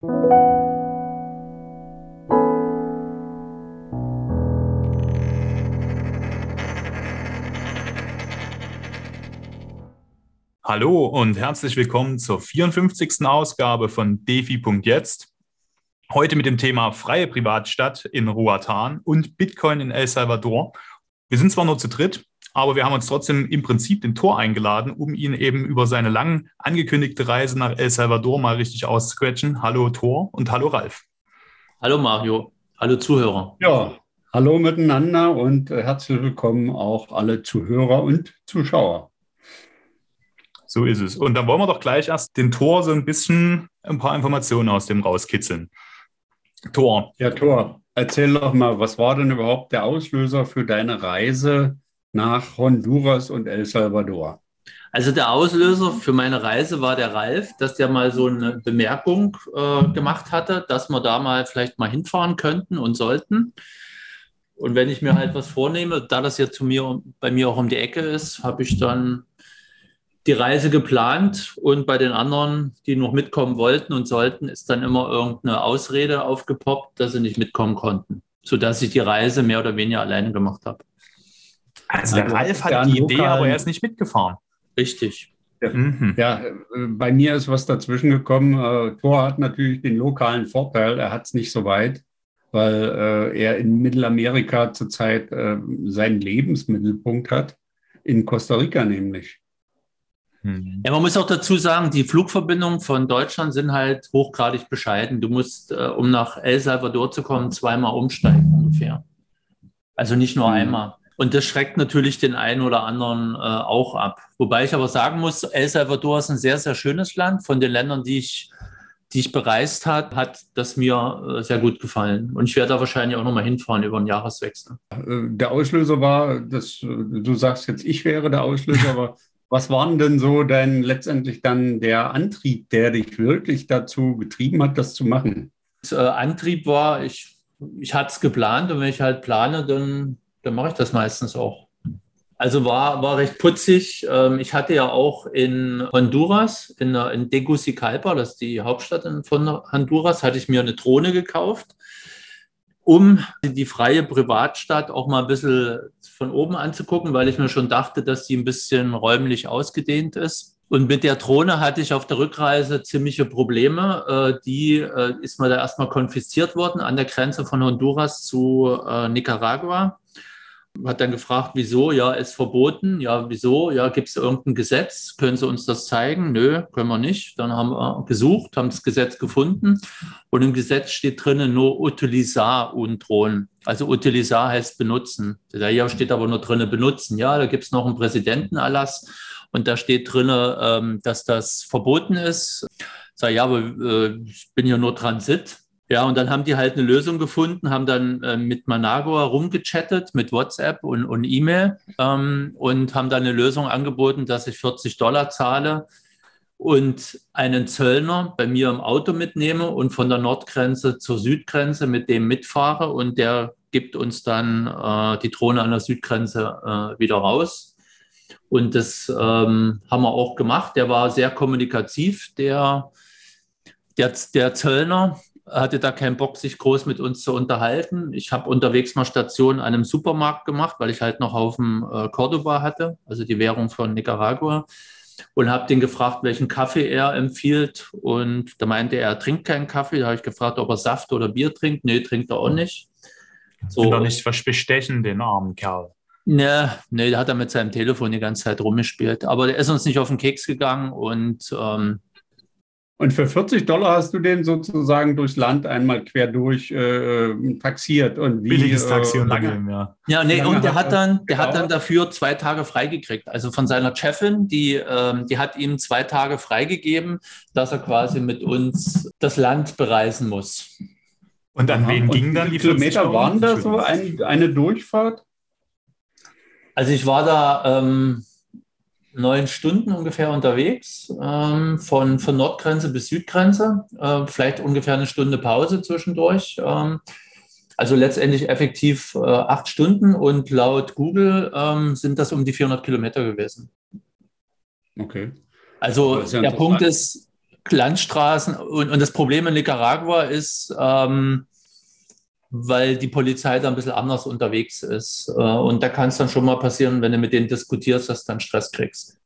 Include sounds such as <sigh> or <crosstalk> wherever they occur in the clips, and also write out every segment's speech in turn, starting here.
Hallo und herzlich willkommen zur 54. Ausgabe von Defi.jetzt. Heute mit dem Thema freie Privatstadt in Roatan und Bitcoin in El Salvador. Wir sind zwar nur zu dritt, aber wir haben uns trotzdem im Prinzip den Tor eingeladen, um ihn eben über seine lang angekündigte Reise nach El Salvador mal richtig auszuquetschen. Hallo Tor und hallo Ralf. Hallo Mario, hallo Zuhörer. Ja, hallo miteinander und äh, herzlich willkommen auch alle Zuhörer und Zuschauer. So ist es. Und dann wollen wir doch gleich erst den Tor so ein bisschen ein paar Informationen aus dem rauskitzeln. Tor. Ja, Tor. Erzähl doch mal, was war denn überhaupt der Auslöser für deine Reise nach Honduras und El Salvador? Also der Auslöser für meine Reise war der Ralf, dass der mal so eine Bemerkung äh, gemacht hatte, dass wir da mal vielleicht mal hinfahren könnten und sollten. Und wenn ich mir halt was vornehme, da das ja zu mir bei mir auch um die Ecke ist, habe ich dann die Reise geplant und bei den anderen, die noch mitkommen wollten und sollten, ist dann immer irgendeine Ausrede aufgepoppt, dass sie nicht mitkommen konnten, sodass ich die Reise mehr oder weniger alleine gemacht habe. Also der Ralf hat die Idee, aber er ist nicht mitgefahren. Richtig. Ja, mhm. ja, bei mir ist was dazwischen gekommen. Äh, Thor hat natürlich den lokalen Vorteil, er hat es nicht so weit, weil äh, er in Mittelamerika zurzeit äh, seinen Lebensmittelpunkt hat, in Costa Rica nämlich. Mhm. Ja, man muss auch dazu sagen, die Flugverbindungen von Deutschland sind halt hochgradig bescheiden. Du musst, äh, um nach El Salvador zu kommen, zweimal umsteigen ungefähr. Also nicht nur mhm. einmal. Und das schreckt natürlich den einen oder anderen äh, auch ab. Wobei ich aber sagen muss, El Salvador ist ein sehr, sehr schönes Land. Von den Ländern, die ich, die ich bereist habe, hat das mir äh, sehr gut gefallen. Und ich werde da wahrscheinlich auch nochmal hinfahren über den Jahreswechsel. Äh, der Auslöser war, dass du sagst jetzt, ich wäre der Auslöser, aber <laughs> was war denn so denn letztendlich dann der Antrieb, der dich wirklich dazu getrieben hat, das zu machen? Das, äh, Antrieb war, ich, ich hatte es geplant und wenn ich halt plane, dann, dann mache ich das meistens auch. Also war, war recht putzig. Ähm, ich hatte ja auch in Honduras, in, in Tegucigalpa, das ist die Hauptstadt von Honduras, hatte ich mir eine Drohne gekauft um die freie Privatstadt auch mal ein bisschen von oben anzugucken, weil ich mir schon dachte, dass sie ein bisschen räumlich ausgedehnt ist. Und mit der Drohne hatte ich auf der Rückreise ziemliche Probleme. Äh, die äh, ist mir da erstmal konfisziert worden an der Grenze von Honduras zu äh, Nicaragua hat dann gefragt, wieso? Ja, ist verboten. Ja, wieso? Ja, gibt es irgendein Gesetz? Können Sie uns das zeigen? Nö, können wir nicht. Dann haben wir gesucht, haben das Gesetz gefunden und im Gesetz steht drinnen nur utilizar und drohen. Also utilizar heißt benutzen. Da steht aber nur drinnen benutzen. Ja, da gibt es noch einen Präsidentenerlass und da steht drinnen, ähm, dass das verboten ist. Sag ja, aber äh, ich bin ja nur Transit. Ja, und dann haben die halt eine Lösung gefunden, haben dann äh, mit Managua rumgechattet, mit WhatsApp und, und E-Mail ähm, und haben dann eine Lösung angeboten, dass ich 40 Dollar zahle und einen Zöllner bei mir im Auto mitnehme und von der Nordgrenze zur Südgrenze mit dem mitfahre und der gibt uns dann äh, die Drohne an der Südgrenze äh, wieder raus. Und das ähm, haben wir auch gemacht. Der war sehr kommunikativ, der, der, der Zöllner hatte da keinen Bock, sich groß mit uns zu unterhalten. Ich habe unterwegs mal Station an einem Supermarkt gemacht, weil ich halt noch auf dem äh, Cordoba hatte, also die Währung von Nicaragua. Und habe den gefragt, welchen Kaffee er empfiehlt. Und da meinte er, er trinkt keinen Kaffee. Da habe ich gefragt, ob er Saft oder Bier trinkt. Nee, trinkt er auch nicht. So. Will doch nicht bestechen, den armen Kerl. Nee, nee, da hat er mit seinem Telefon die ganze Zeit rumgespielt. Aber der ist uns nicht auf den Keks gegangen und ähm, und für 40 Dollar hast du den sozusagen durchs Land einmal quer durch äh, taxiert. Und wie, Billiges äh, Taxi und lange, ja. Ja, nee, und der hat dann, der hat dann dafür zwei Tage freigekriegt. Also von seiner Chefin, die, ähm, die hat ihm zwei Tage freigegeben, dass er quasi mit uns das Land bereisen muss. Und an Aha. wen ging dann die Kilometer? Waren da so ein, eine Durchfahrt? Also ich war da ähm, neun Stunden ungefähr unterwegs, ähm, von, von Nordgrenze bis Südgrenze, äh, vielleicht ungefähr eine Stunde Pause zwischendurch. Ähm, also letztendlich effektiv äh, acht Stunden und laut Google ähm, sind das um die 400 Kilometer gewesen. Okay. Also ja der Punkt ist, Landstraßen. Und, und das Problem in Nicaragua ist, ähm, weil die Polizei da ein bisschen anders unterwegs ist. Äh, und da kann es dann schon mal passieren, wenn du mit denen diskutierst, dass du dann Stress kriegst.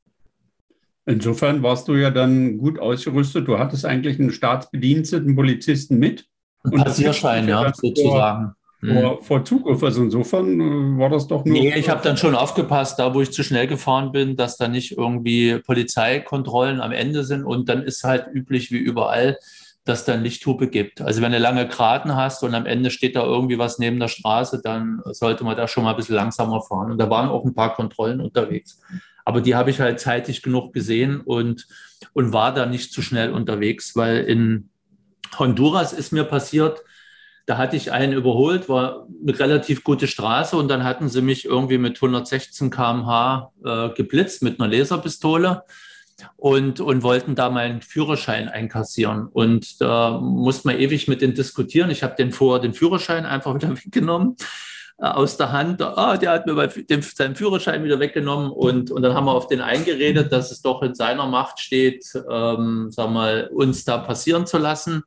Insofern warst du ja dann gut ausgerüstet. Du hattest eigentlich einen staatsbediensteten Polizisten mit. Ein Passierschein, ja, sozusagen. Vor, hm. vor, Zugriff. Also insofern äh, war das doch nur. Nee, ich habe dann schon aufgepasst, da wo ich zu schnell gefahren bin, dass da nicht irgendwie Polizeikontrollen am Ende sind. Und dann ist halt üblich wie überall, dass dann Lichthupe gibt. Also wenn du lange Geraden hast und am Ende steht da irgendwie was neben der Straße, dann sollte man da schon mal ein bisschen langsamer fahren. Und da waren auch ein paar Kontrollen unterwegs. Aber die habe ich halt zeitig genug gesehen und, und war da nicht zu schnell unterwegs, weil in Honduras ist mir passiert, da hatte ich einen überholt, war eine relativ gute Straße und dann hatten sie mich irgendwie mit 116 km/h äh, geblitzt mit einer Laserpistole und, und wollten da meinen Führerschein einkassieren. Und da musste man ewig mit denen diskutieren. Ich habe den vorher den Führerschein einfach wieder <laughs> weggenommen äh, aus der Hand. Ah, der hat mir den, seinen Führerschein wieder weggenommen und, und dann haben wir auf den eingeredet, dass es doch in seiner Macht steht, ähm, sag mal, uns da passieren zu lassen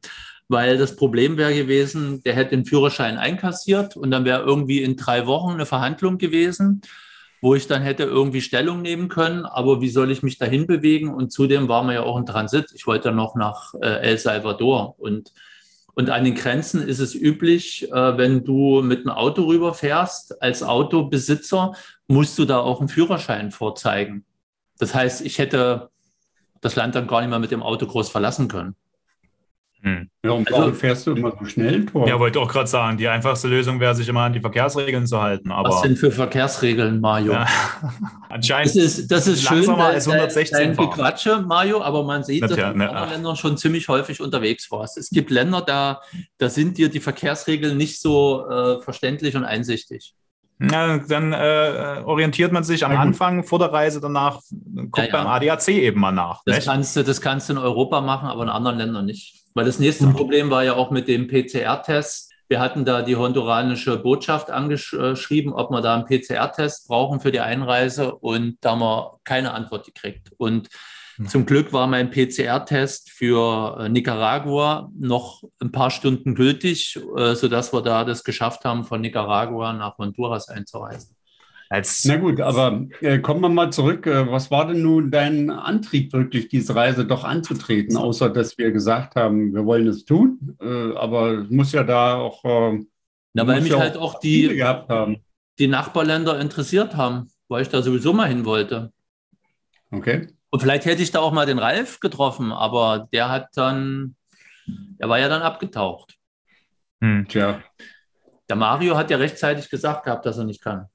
weil das Problem wäre gewesen, der hätte den Führerschein einkassiert und dann wäre irgendwie in drei Wochen eine Verhandlung gewesen, wo ich dann hätte irgendwie Stellung nehmen können. Aber wie soll ich mich dahin bewegen? Und zudem war man ja auch in Transit. Ich wollte noch nach äh, El Salvador und und an den Grenzen ist es üblich, äh, wenn du mit einem Auto rüberfährst, als Autobesitzer musst du da auch einen Führerschein vorzeigen. Das heißt, ich hätte das Land dann gar nicht mehr mit dem Auto groß verlassen können. Hm. Ja, und warum also, fährst du immer so schnell, Tor? Ja, wollte auch gerade sagen, die einfachste Lösung wäre, sich immer an die Verkehrsregeln zu halten. Aber Was sind für Verkehrsregeln, Mario? Ja. <laughs> Anscheinend das ist, das ist schön, als 116 dein, Gequatsche, Mario, aber man sieht, dass du in ne, anderen Ländern schon ziemlich häufig unterwegs warst. Es gibt Länder, da, da sind dir die Verkehrsregeln nicht so äh, verständlich und einsichtig. Ja, dann äh, orientiert man sich am Anfang vor der Reise danach, guckt ja, ja. beim ADAC eben mal nach. Das kannst, du, das kannst du in Europa machen, aber in anderen Ländern nicht. Weil das nächste Problem war ja auch mit dem PCR-Test. Wir hatten da die honduranische Botschaft angeschrieben, ob wir da einen PCR-Test brauchen für die Einreise und da haben wir keine Antwort gekriegt. Und hm. zum Glück war mein PCR-Test für äh, Nicaragua noch ein paar Stunden gültig, äh, sodass wir da das geschafft haben, von Nicaragua nach Honduras einzureisen. Als Na gut, aber äh, kommen wir mal zurück. Äh, was war denn nun dein Antrieb, wirklich diese Reise doch anzutreten, außer dass wir gesagt haben, wir wollen es tun? Äh, aber es muss ja da auch. Äh, Na, weil mich ja halt auch die, die Nachbarländer interessiert haben, weil ich da sowieso mal hin wollte. Okay. Und vielleicht hätte ich da auch mal den Ralf getroffen, aber der hat dann, er war ja dann abgetaucht. Hm, tja. Der Mario hat ja rechtzeitig gesagt gehabt, dass er nicht kann.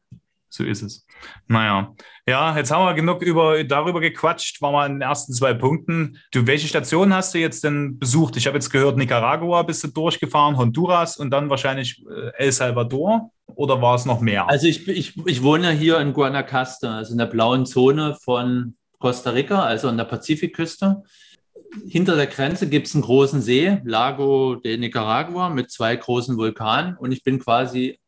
So ist es. Naja, ja, jetzt haben wir genug über, darüber gequatscht, waren wir in den ersten zwei Punkten. Du, welche Stationen hast du jetzt denn besucht? Ich habe jetzt gehört, Nicaragua bist du durchgefahren, Honduras und dann wahrscheinlich äh, El Salvador oder war es noch mehr? Also ich, ich, ich wohne hier in Guanacaste, also in der blauen Zone von Costa Rica, also an der Pazifikküste. Hinter der Grenze gibt es einen großen See, Lago de Nicaragua, mit zwei großen Vulkanen. Und ich bin quasi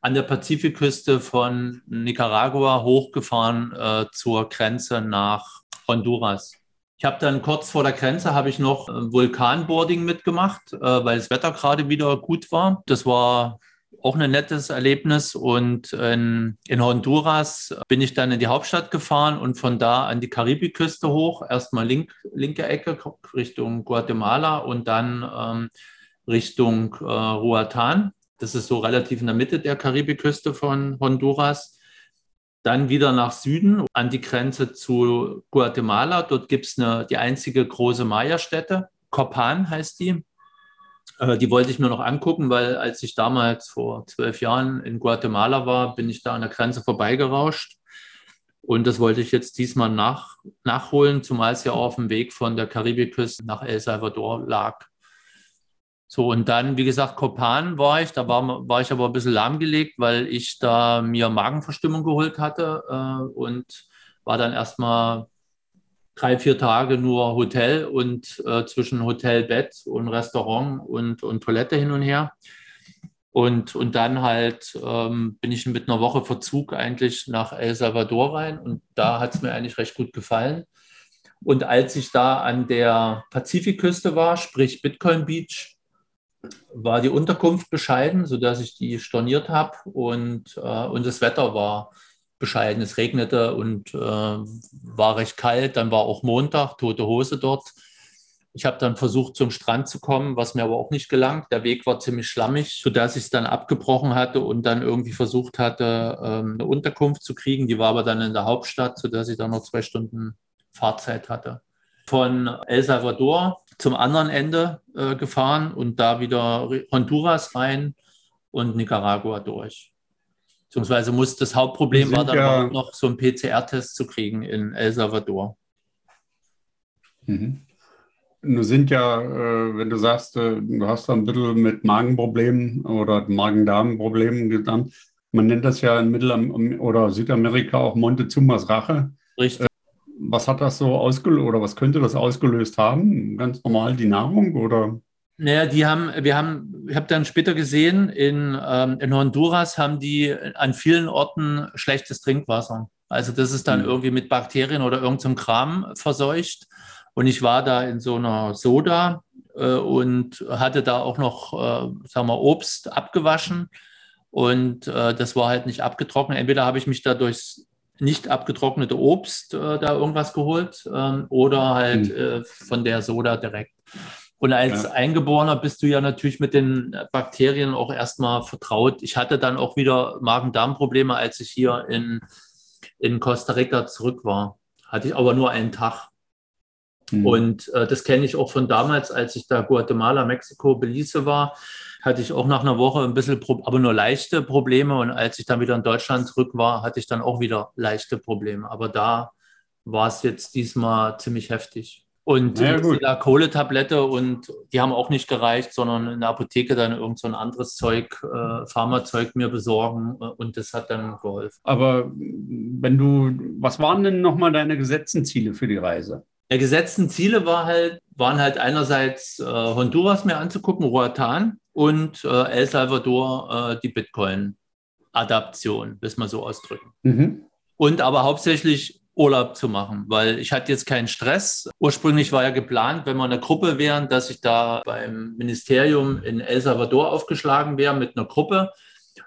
an der Pazifikküste von Nicaragua hochgefahren äh, zur Grenze nach Honduras. Ich habe dann kurz vor der Grenze habe ich noch äh, Vulkanboarding mitgemacht, äh, weil das Wetter gerade wieder gut war. Das war auch ein nettes Erlebnis. Und in, in, Honduras bin ich dann in die Hauptstadt gefahren und von da an die Karibikküste hoch. Erstmal link, linke Ecke Richtung Guatemala und dann ähm, Richtung äh, Ruatan. Das ist so relativ in der Mitte der Karibikküste von Honduras. Dann wieder nach Süden an die Grenze zu Guatemala. Dort gibt es die einzige große Maya-Stätte. Copan heißt die. Äh, die wollte ich mir noch angucken, weil als ich damals vor zwölf Jahren in Guatemala war, bin ich da an der Grenze vorbeigerauscht. Und das wollte ich jetzt diesmal nach, nachholen, zumal es ja auf dem Weg von der Karibikküste nach El Salvador lag. So, und dann, wie gesagt, Kopan war ich, da war, war ich aber ein bisschen lahmgelegt, weil ich da mir Magenverstimmung geholt hatte äh, und war dann erstmal drei, vier Tage nur Hotel und äh, zwischen Hotelbett und Restaurant und, und Toilette hin und her. Und, und dann halt ähm, bin ich mit einer Woche Verzug eigentlich nach El Salvador rein und da hat es mir eigentlich recht gut gefallen. Und als ich da an der Pazifikküste war, sprich Bitcoin Beach, war die Unterkunft bescheiden, sodass ich die storniert habe und, äh, und das Wetter war bescheiden. Es regnete und äh, war recht kalt. Dann war auch Montag, tote Hose dort. Ich habe dann versucht, zum Strand zu kommen, was mir aber auch nicht gelang. Der Weg war ziemlich schlammig, sodass ich es dann abgebrochen hatte und dann irgendwie versucht hatte, ähm, eine Unterkunft zu kriegen. Die war aber dann in der Hauptstadt, sodass ich dann noch zwei Stunden Fahrzeit hatte. Von El Salvador zum anderen Ende äh, gefahren und da wieder Honduras rein und Nicaragua durch. Beziehungsweise muss das Hauptproblem war dann ja noch so einen PCR-Test zu kriegen in El Salvador. Mhm. Nun sind ja, äh, wenn du sagst, äh, du hast da ein bisschen mit Magenproblemen oder Magen-Darm-Problemen gesamt, man nennt das ja in Mittel- oder Südamerika auch Montezumas Rache. Richtig. Was hat das so ausgelöst oder was könnte das ausgelöst haben? Ganz normal die Nahrung oder? Naja, die haben, wir haben, ich habe dann später gesehen, in, ähm, in Honduras haben die an vielen Orten schlechtes Trinkwasser. Also das ist dann mhm. irgendwie mit Bakterien oder irgendeinem Kram verseucht. Und ich war da in so einer Soda äh, und hatte da auch noch, äh, sagen wir, Obst abgewaschen. Und äh, das war halt nicht abgetrocknet. Entweder habe ich mich da durchs nicht abgetrocknete Obst äh, da irgendwas geholt ähm, oder halt mhm. von der Soda direkt. Und als ja. Eingeborener bist du ja natürlich mit den Bakterien auch erstmal vertraut. Ich hatte dann auch wieder Magen-Darm-Probleme, als ich hier in, in Costa Rica zurück war. Hatte ich aber nur einen Tag. Mhm. Und äh, das kenne ich auch von damals, als ich da Guatemala, Mexiko, Belize war, hatte ich auch nach einer Woche ein bisschen, aber nur leichte Probleme. Und als ich dann wieder in Deutschland zurück war, hatte ich dann auch wieder leichte Probleme. Aber da war es jetzt diesmal ziemlich heftig. Und ja, da Kohletablette und die haben auch nicht gereicht, sondern in der Apotheke dann irgend so ein anderes Zeug, äh, Pharmazeug mir besorgen äh, und das hat dann geholfen. Aber wenn du, was waren denn nochmal deine gesetzten Ziele für die Reise? Der gesetzten Ziele war halt, waren halt einerseits äh, Honduras mir anzugucken, Roatan und äh, El Salvador äh, die Bitcoin-Adaption, bis man so ausdrücken. Mhm. Und aber hauptsächlich Urlaub zu machen, weil ich hatte jetzt keinen Stress. Ursprünglich war ja geplant, wenn wir eine Gruppe wären, dass ich da beim Ministerium in El Salvador aufgeschlagen wäre mit einer Gruppe.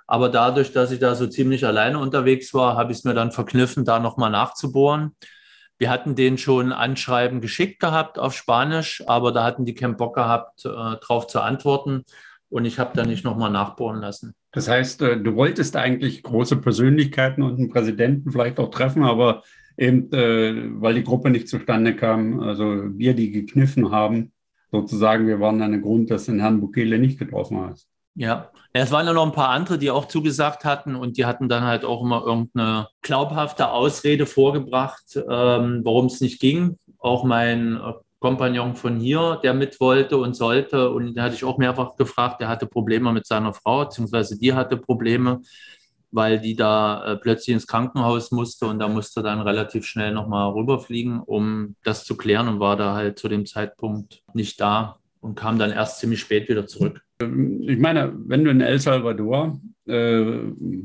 Aber dadurch, dass ich da so ziemlich alleine unterwegs war, habe ich es mir dann verkniffen, da nochmal nachzubohren. Wir hatten den schon Anschreiben geschickt gehabt auf Spanisch, aber da hatten die keinen Bock gehabt, äh, darauf zu antworten. Und ich habe da nicht nochmal nachbohren lassen. Das heißt, äh, du wolltest eigentlich große Persönlichkeiten und einen Präsidenten vielleicht auch treffen, aber eben, äh, weil die Gruppe nicht zustande kam, also wir, die gekniffen haben, sozusagen, wir waren dann der Grund, dass du den Herrn Bukele nicht getroffen hast. Ja, es waren ja noch ein paar andere, die auch zugesagt hatten und die hatten dann halt auch immer irgendeine glaubhafte Ausrede vorgebracht, ähm, warum es nicht ging. Auch mein äh, Kompagnon von hier, der mit wollte und sollte und da hatte ich auch mehrfach gefragt, der hatte Probleme mit seiner Frau, beziehungsweise die hatte Probleme, weil die da äh, plötzlich ins Krankenhaus musste und da musste dann relativ schnell nochmal rüberfliegen, um das zu klären und war da halt zu dem Zeitpunkt nicht da und kam dann erst ziemlich spät wieder zurück. Ich meine, wenn du in El Salvador äh,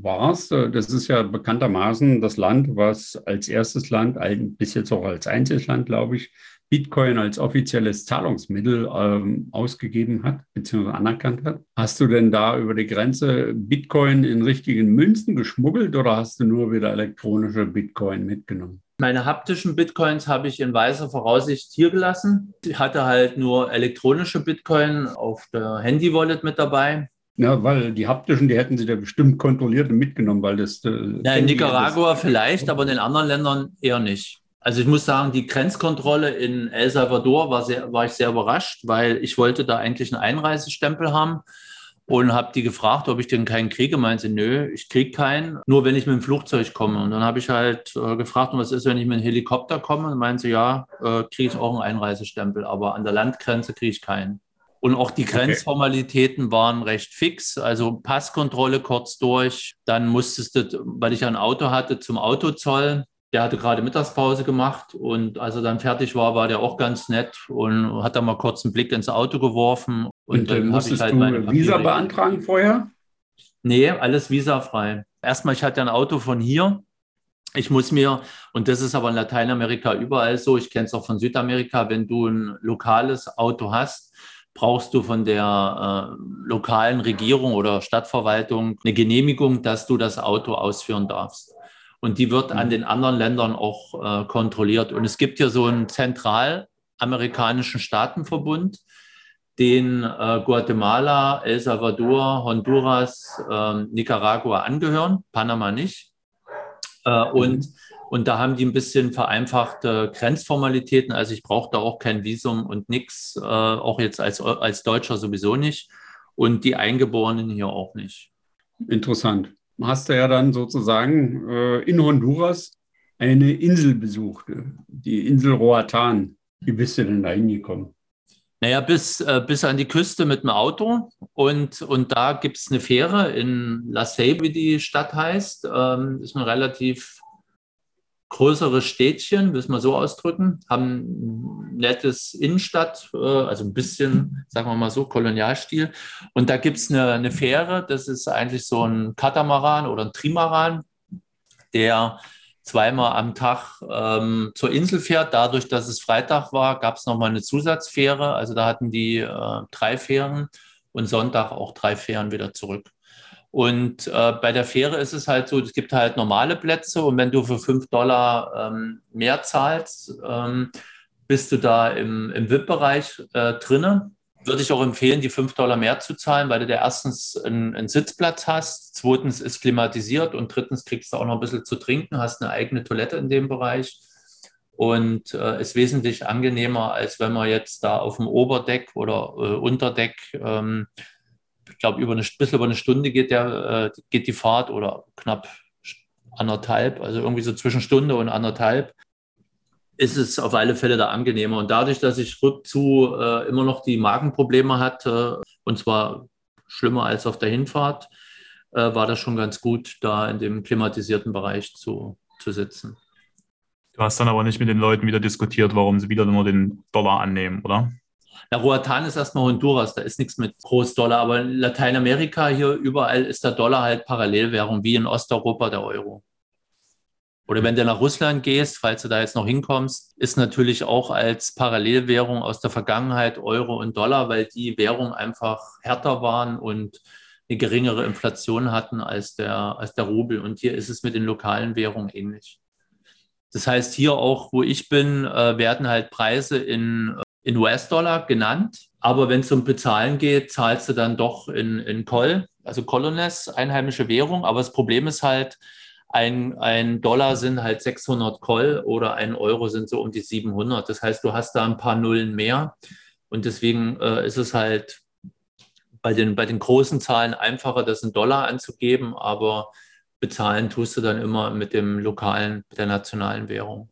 warst, äh, das ist ja bekanntermaßen das Land, was als erstes Land, bis jetzt auch als einziges Land, glaube ich, Bitcoin als offizielles Zahlungsmittel ähm, ausgegeben hat, beziehungsweise anerkannt hat. Hast du denn da über die Grenze Bitcoin in richtigen Münzen geschmuggelt oder hast du nur wieder elektronische Bitcoin mitgenommen? Meine haptischen Bitcoins habe ich in weißer Voraussicht hier gelassen. Ich hatte halt nur elektronische Bitcoin auf der Handy-Wallet mit dabei. Ja, weil die haptischen, die hätten sie da bestimmt kontrolliert und mitgenommen, weil das. Äh, ja, in Nicaragua vielleicht, aber in den anderen Ländern eher nicht. Also ich muss sagen, die Grenzkontrolle in El Salvador war, sehr, war ich sehr überrascht, weil ich wollte da eigentlich einen Einreisestempel haben und habe die gefragt, ob ich denn keinen kriege. Meinte sie, nö, ich kriege keinen, nur wenn ich mit dem Flugzeug komme. Und dann habe ich halt äh, gefragt, was ist, wenn ich mit dem Helikopter komme? Und meinte sie, ja, äh, kriege ich auch einen Einreisestempel, aber an der Landgrenze kriege ich keinen. Und auch die Grenzformalitäten okay. waren recht fix. Also Passkontrolle kurz durch. Dann musstest du, weil ich ein Auto hatte, zum Autozoll. Der hatte gerade Mittagspause gemacht und als er dann fertig war, war der auch ganz nett und hat dann mal kurz einen Blick ins Auto geworfen. Und, und dann musstest ich halt du meine Visa beantragen vorher? Nee, alles visafrei. Erstmal, ich hatte ein Auto von hier Ich muss mir, und das ist aber in Lateinamerika überall so, ich kenne es auch von Südamerika, wenn du ein lokales Auto hast, brauchst du von der äh, lokalen Regierung oder Stadtverwaltung eine Genehmigung, dass du das Auto ausführen darfst. Und die wird an mhm. den anderen Ländern auch äh, kontrolliert. Und es gibt hier so einen zentralamerikanischen Staatenverbund, den äh, Guatemala, El Salvador, Honduras, äh, Nicaragua angehören, Panama nicht. Äh, und, mhm. und da haben die ein bisschen vereinfachte Grenzformalitäten. Also ich brauche da auch kein Visum und nichts, äh, auch jetzt als, als Deutscher sowieso nicht. Und die Eingeborenen hier auch nicht. Interessant. Hast du ja dann sozusagen äh, in Honduras eine Insel besucht, die Insel Roatan. Wie bist du denn da hingekommen? Naja, bis, äh, bis an die Küste mit dem Auto. Und, und da gibt es eine Fähre in La Sey, wie die Stadt heißt. Ähm, ist ein relativ größeres Städtchen, ich mal so ausdrücken. Haben nettes Innenstadt, äh, also ein bisschen, sagen wir mal so, Kolonialstil. Und da gibt es eine, eine Fähre, das ist eigentlich so ein Katamaran oder ein Trimaran, der zweimal am Tag ähm, zur Insel fährt. Dadurch, dass es Freitag war, gab es nochmal eine Zusatzfähre. Also da hatten die äh, drei Fähren und Sonntag auch drei Fähren wieder zurück. Und äh, bei der Fähre ist es halt so, es gibt halt normale Plätze und wenn du für fünf Dollar ähm, mehr zahlst, ähm, bist du da im, im VIP-Bereich äh, drinnen. Würde ich auch empfehlen, die 5 Dollar mehr zu zahlen, weil du da erstens einen, einen, Sitzplatz hast, zweitens ist klimatisiert und drittens kriegst du auch noch ein bisschen zu trinken, hast eine eigene Toilette in dem Bereich. Und äh, ist wesentlich angenehmer, als wenn man jetzt da auf dem Oberdeck oder äh, Unterdeck, ähm, ich glaube, über eine bisschen über eine Stunde geht, der, äh, geht die Fahrt oder knapp anderthalb, also irgendwie so zwischen Stunde und anderthalb ist es auf alle Fälle da angenehmer. Und dadurch, dass ich rückzu äh, immer noch die Magenprobleme hatte, und zwar schlimmer als auf der Hinfahrt, äh, war das schon ganz gut, da in dem klimatisierten Bereich zu, zu sitzen. Du hast dann aber nicht mit den Leuten wieder diskutiert, warum sie wieder nur den Dollar annehmen, oder? Na, Roatan ist erstmal Honduras, da ist nichts mit Großdollar, aber in Lateinamerika hier überall ist der Dollar halt Parallelwährung, wie in Osteuropa der Euro. Oder wenn du nach Russland gehst, falls du da jetzt noch hinkommst, ist natürlich auch als Parallelwährung aus der Vergangenheit Euro und Dollar, weil die Währungen einfach härter waren und eine geringere Inflation hatten als der, als der Rubel. Und hier ist es mit den lokalen Währungen ähnlich. Das heißt, hier auch, wo ich bin, äh, werden halt Preise in, in US-Dollar genannt. Aber wenn es um Bezahlen geht, zahlst du dann doch in, in Col, also Colones, einheimische Währung. Aber das Problem ist halt, ein, ein Dollar sind halt 600 Koll oder ein Euro sind so um die 700. Das heißt, du hast da ein paar Nullen mehr. Und deswegen äh, ist es halt bei den, bei den großen Zahlen einfacher, das in Dollar anzugeben, aber bezahlen tust du dann immer mit dem lokalen, mit der nationalen Währung.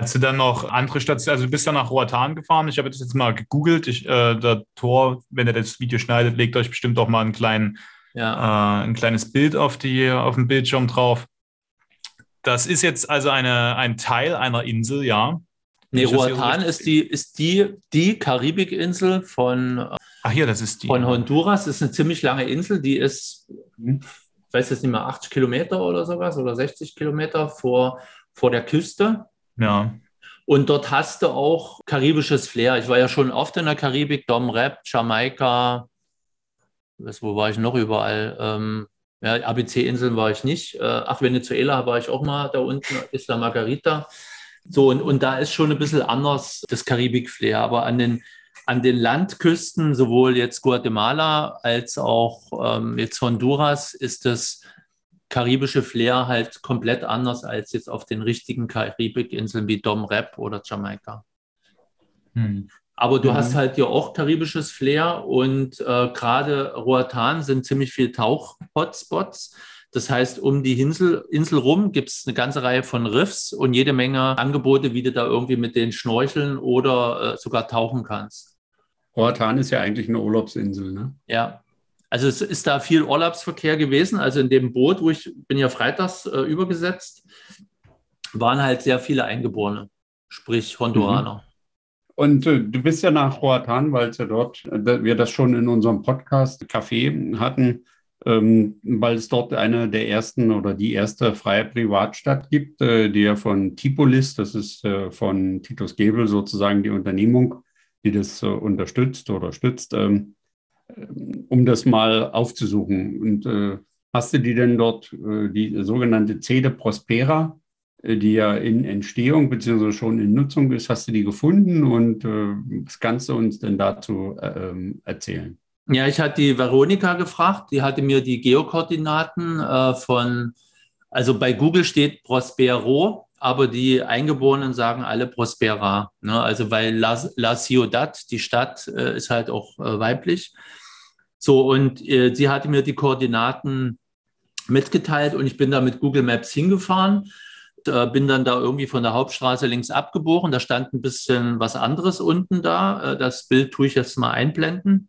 Hast du dann noch andere Stationen, also du bist dann nach Roatan gefahren, ich habe das jetzt mal gegoogelt, ich, äh, der Tor, wenn er das Video schneidet, legt euch bestimmt auch mal einen kleinen, ja. äh, ein kleines Bild auf, die, auf den Bildschirm drauf. Das ist jetzt also eine, ein Teil einer Insel, ja. Nee, Roatan ist die, ist die, die Karibikinsel von, Ach hier, das ist die. von Honduras. Das ist eine ziemlich lange Insel, die ist, ich weiß jetzt nicht mehr, 80 Kilometer oder sowas oder 60 Kilometer vor, vor der Küste. Ja. Und dort hast du auch karibisches Flair. Ich war ja schon oft in der Karibik, Dom Rep, Jamaika, wo war ich noch überall? Ähm, ja, ABC-Inseln war ich nicht. Äh, ach, Venezuela war ich auch mal da unten, Isla Margarita. So, und, und da ist schon ein bisschen anders das Karibik-Flair. Aber an den, an den Landküsten, sowohl jetzt Guatemala als auch ähm, jetzt Honduras, ist das karibische Flair halt komplett anders als jetzt auf den richtigen Karibik-Inseln wie Dom Rep oder Jamaika. Hm. Aber du mhm. hast halt hier auch karibisches Flair und äh, gerade Roatan sind ziemlich viele Tauch-Hotspots. Das heißt, um die Insel, Insel rum gibt es eine ganze Reihe von Riffs und jede Menge Angebote, wie du da irgendwie mit denen schnorcheln oder äh, sogar tauchen kannst. Roatan ist ja eigentlich eine Urlaubsinsel, ne? Ja. Also es ist da viel Urlaubsverkehr gewesen. Also in dem Boot, wo ich bin ja freitags äh, übergesetzt, waren halt sehr viele Eingeborene, sprich Honduraner. Mhm. Und äh, du bist ja nach Roatan, weil es ja dort, äh, wir das schon in unserem Podcast Café hatten, ähm, weil es dort eine der ersten oder die erste freie Privatstadt gibt, äh, die ja von Tipolis, das ist äh, von Titus Gebel sozusagen die Unternehmung, die das unterstützt oder stützt, ähm, um das mal aufzusuchen. Und äh, hast du die denn dort, äh, die sogenannte Cede Prospera, äh, die ja in Entstehung bzw. schon in Nutzung ist, hast du die gefunden und was kannst du uns denn dazu ähm, erzählen? Ja, ich hatte die Veronika gefragt, die hatte mir die Geokoordinaten äh, von, also bei Google steht Prospero, aber die Eingeborenen sagen alle Prospera. Ne? Also weil La, La Ciudad, die Stadt, äh, ist halt auch äh, weiblich. So, und äh, sie hatte mir die Koordinaten mitgeteilt und ich bin da mit Google Maps hingefahren. Äh, bin dann da irgendwie von der Hauptstraße links abgebogen. Da stand ein bisschen was anderes unten da. Äh, das Bild tue ich jetzt mal einblenden.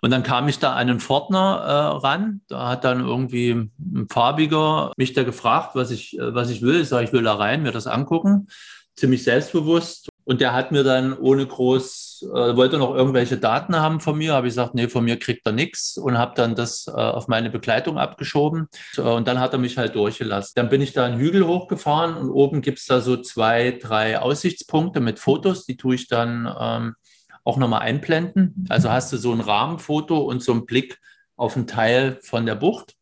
Und dann kam ich da an einen Pförtner äh, ran. Da hat dann irgendwie ein Farbiger mich da gefragt, was ich, äh, was ich will. Ich sage, ich will da rein, mir das angucken. Ziemlich selbstbewusst. Und der hat mir dann ohne groß, äh, wollte noch irgendwelche Daten haben von mir. Habe ich gesagt, nee, von mir kriegt er nichts und habe dann das äh, auf meine Begleitung abgeschoben. Und dann hat er mich halt durchgelassen. Dann bin ich da einen Hügel hochgefahren und oben gibt es da so zwei, drei Aussichtspunkte mit Fotos. Die tue ich dann ähm, auch nochmal einblenden. Also hast du so ein Rahmenfoto und so einen Blick auf einen Teil von der Bucht.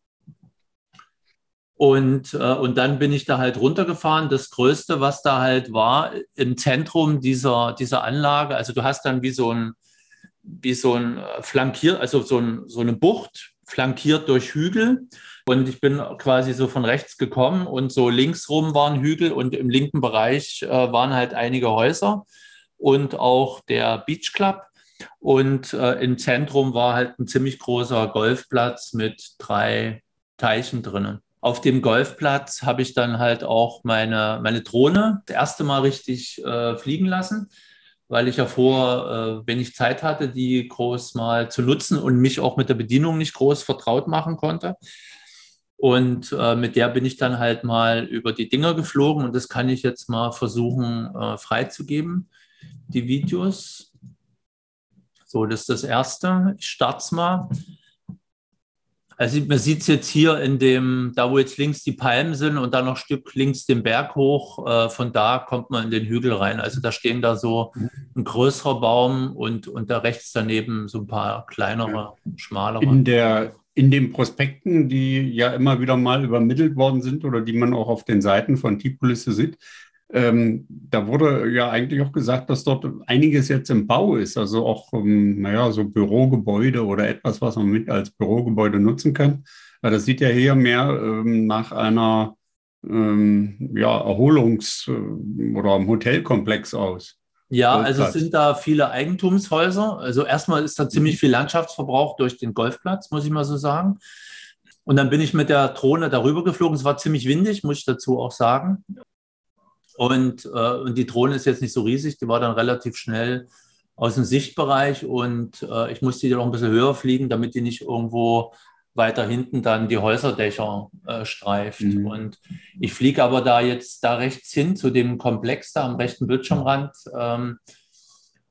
Und, äh, und dann bin ich da halt runtergefahren. Das Größte, was da halt war, im Zentrum dieser, dieser Anlage, also du hast dann wie so ein, wie so ein Flankier, also so, ein, so eine Bucht, flankiert durch Hügel. Und ich bin quasi so von rechts gekommen und so linksrum waren Hügel und im linken Bereich äh, waren halt einige Häuser und auch der Beach Club. Und äh, im Zentrum war halt ein ziemlich großer Golfplatz mit drei Teichen drinnen. Auf dem Golfplatz habe ich dann halt auch meine, meine Drohne das erste Mal richtig äh, fliegen lassen, weil ich ja vor, äh, wenn ich Zeit hatte, die groß mal zu nutzen und mich auch mit der Bedienung nicht groß vertraut machen konnte. Und äh, mit der bin ich dann halt mal über die Dinger geflogen und das kann ich jetzt mal versuchen äh, freizugeben die Videos. So, das ist das erste. Ich starte es mal. Also man sieht es jetzt hier in dem, da wo jetzt links die Palmen sind und dann noch ein Stück links den Berg hoch, äh, von da kommt man in den Hügel rein. Also da stehen da so ein größerer Baum und, und da rechts daneben so ein paar kleinere, schmalere. In, der, in den Prospekten, die ja immer wieder mal übermittelt worden sind oder die man auch auf den Seiten von Tipolisse sieht, ähm, da wurde ja eigentlich auch gesagt, dass dort einiges jetzt im Bau ist, also auch, ähm, naja, so Bürogebäude oder etwas, was man mit als Bürogebäude nutzen kann. Aber das sieht ja hier mehr ähm, nach einer ähm, ja, Erholungs- äh, oder einem Hotelkomplex aus. Ja, also es sind da viele Eigentumshäuser. Also erstmal ist da ziemlich viel Landschaftsverbrauch durch den Golfplatz, muss ich mal so sagen. Und dann bin ich mit der Drohne darüber geflogen. Es war ziemlich windig, muss ich dazu auch sagen. Und, äh, und die Drohne ist jetzt nicht so riesig, die war dann relativ schnell aus dem Sichtbereich und äh, ich musste die noch ein bisschen höher fliegen, damit die nicht irgendwo weiter hinten dann die Häuserdächer äh, streift. Mhm. Und ich fliege aber da jetzt da rechts hin zu dem Komplex da am rechten Bildschirmrand. Ähm,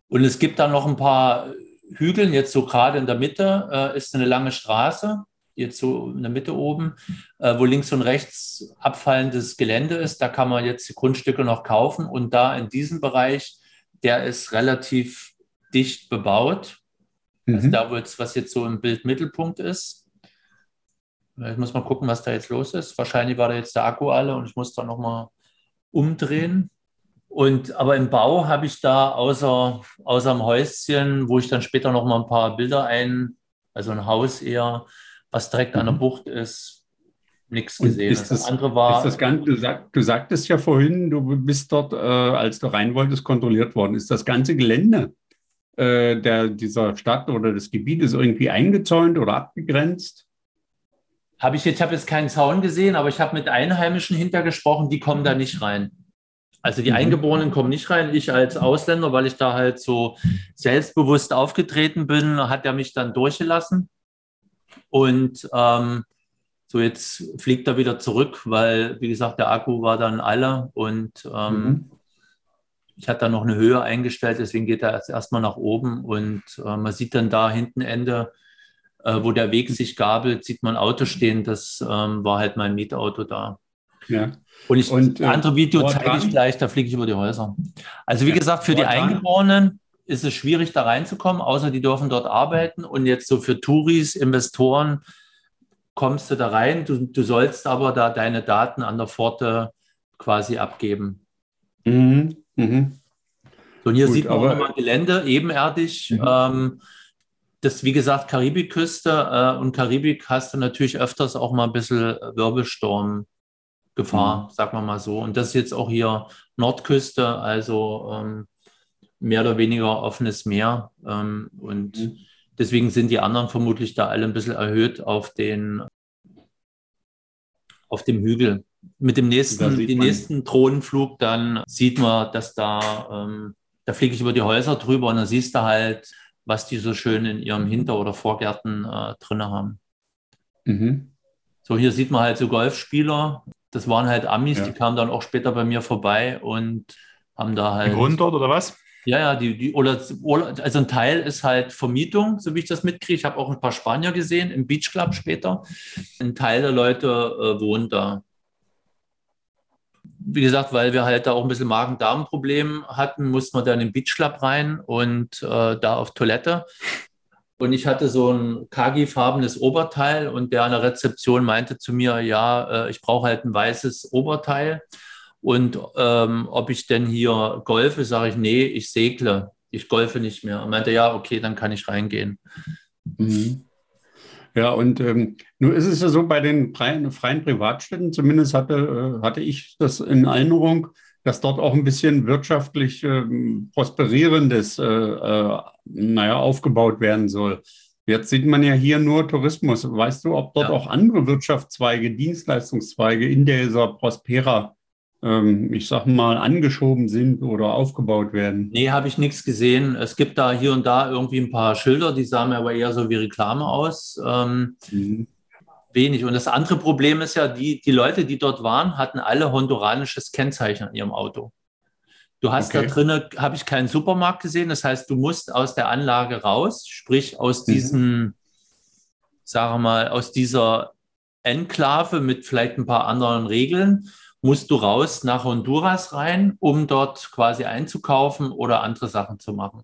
und es gibt da noch ein paar Hügel, jetzt so gerade in der Mitte äh, ist eine lange Straße jetzt so in der Mitte oben, äh, wo links und rechts abfallendes Gelände ist. Da kann man jetzt die Grundstücke noch kaufen. Und da in diesem Bereich, der ist relativ dicht bebaut. Also mhm. Also da, wo jetzt, was jetzt so im Bildmittelpunkt ist. Ich muss mal gucken, was da jetzt los ist. Wahrscheinlich war da jetzt der Akku alle und ich muss da nochmal umdrehen. Und aber im Bau habe ich da außer, außer dem Häuschen, wo ich dann später noch mal ein paar Bilder ein, also ein Haus eher, was direkt mhm. an der mhm. Bucht ist, nichts gesehen. Ist das, das, andere war. Ist das Ganze, du, sag, du sagtest ja vorhin, du bist dort, äh, als du rein wolltest, kontrolliert worden. Ist das ganze Gelände äh, der, dieser Stadt oder des Gebietes irgendwie eingezäunt oder abgegrenzt? Habe ich jetzt, habe jetzt keinen Zaun gesehen, aber ich habe mit Einheimischen hintergesprochen, die kommen da nicht rein. Also die mhm. Eingeborenen kommen nicht rein. Ich als Ausländer, weil ich da halt so selbstbewusst aufgetreten bin, hat er mich dann durchgelassen. Und ähm, so jetzt fliegt er wieder zurück, weil, wie gesagt, der Akku war dann alle und ähm, mhm. ich hatte dann noch eine Höhe eingestellt, deswegen geht er jetzt erstmal nach oben und äh, man sieht dann da hinten Ende äh, wo der Weg sich gabelt, sieht man Auto stehen. Das ähm, war halt mein Mietauto da. Ja. Und, ich, und äh, andere Video zeige ich gleich, da fliege ich über die Häuser. Also wie ja, gesagt, für die Eingeborenen ist es schwierig, da reinzukommen, außer die dürfen dort arbeiten. Und jetzt so für Touris, Investoren kommst du da rein. Du, du sollst aber da deine Daten an der Pforte quasi abgeben. Mhm. Mhm. So, und hier Gut, sieht man aber, Gelände, ebenerdig. Mhm. Ähm, das, wie gesagt, Karibikküste äh, und Karibik hast du natürlich öfters auch mal ein bisschen Wirbelsturmgefahr, mhm. sagen wir mal so. Und das ist jetzt auch hier Nordküste, also ähm, mehr oder weniger offenes Meer. Ähm, und mhm. deswegen sind die anderen vermutlich da alle ein bisschen erhöht auf den auf dem Hügel. Mit dem nächsten, den nächsten Drohnenflug, dann sieht man, dass da, ähm, da fliege ich über die Häuser drüber und dann siehst du halt, was die so schön in ihrem Hinter- oder Vorgärten äh, drin haben. Mhm. So, hier sieht man halt so Golfspieler. Das waren halt Amis, ja. die kamen dann auch später bei mir vorbei und haben da halt. Grund dort oder was? Ja, ja, die, die, oder, also ein Teil ist halt Vermietung, so wie ich das mitkriege. Ich habe auch ein paar Spanier gesehen im Beach Club später. Ein Teil der Leute äh, wohnt da. Wie gesagt, weil wir halt da auch ein bisschen Magen-Darm-Problem hatten, mussten wir dann im Beach Club rein und äh, da auf Toilette. Und ich hatte so ein Kagi-farbenes Oberteil und der an der Rezeption meinte zu mir, ja, äh, ich brauche halt ein weißes Oberteil. Und ähm, ob ich denn hier golfe, sage ich, nee, ich segle. Ich golfe nicht mehr. Und meinte, ja, okay, dann kann ich reingehen. Mhm. Ja, und ähm, nun ist es ja so, bei den freien, freien Privatstädten, zumindest hatte, äh, hatte ich das in Erinnerung, dass dort auch ein bisschen wirtschaftlich äh, prosperierendes, äh, äh, naja, aufgebaut werden soll. Jetzt sieht man ja hier nur Tourismus. Weißt du, ob dort ja. auch andere Wirtschaftszweige, Dienstleistungszweige in dieser Prospera ähm, ich sag mal, angeschoben sind oder aufgebaut werden? Nee, habe ich nichts gesehen. Es gibt da hier und da irgendwie ein paar Schilder, die sahen aber eher so wie Reklame aus. Ähm, mhm. Wenig. Und das andere Problem ist ja, die, die Leute, die dort waren, hatten alle honduranisches Kennzeichen in ihrem Auto. Du hast okay. da drinnen, habe ich keinen Supermarkt gesehen. Das heißt, du musst aus der Anlage raus, sprich aus mhm. diesem, sagen wir mal, aus dieser Enklave mit vielleicht ein paar anderen Regeln musst du raus nach Honduras rein, um dort quasi einzukaufen oder andere Sachen zu machen.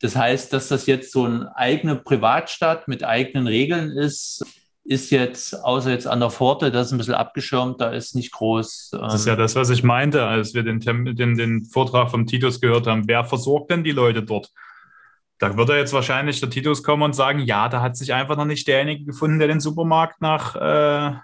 Das heißt, dass das jetzt so eine eigene Privatstadt mit eigenen Regeln ist, ist jetzt, außer jetzt an der Pforte, das ist ein bisschen abgeschirmt, da ist nicht groß. das ist ja ähm, das, was ich meinte, als wir den, den, den Vortrag vom Titus gehört haben. Wer versorgt denn die Leute dort? Da würde jetzt wahrscheinlich der Titus kommen und sagen, ja, da hat sich einfach noch nicht derjenige gefunden, der den Supermarkt nach äh,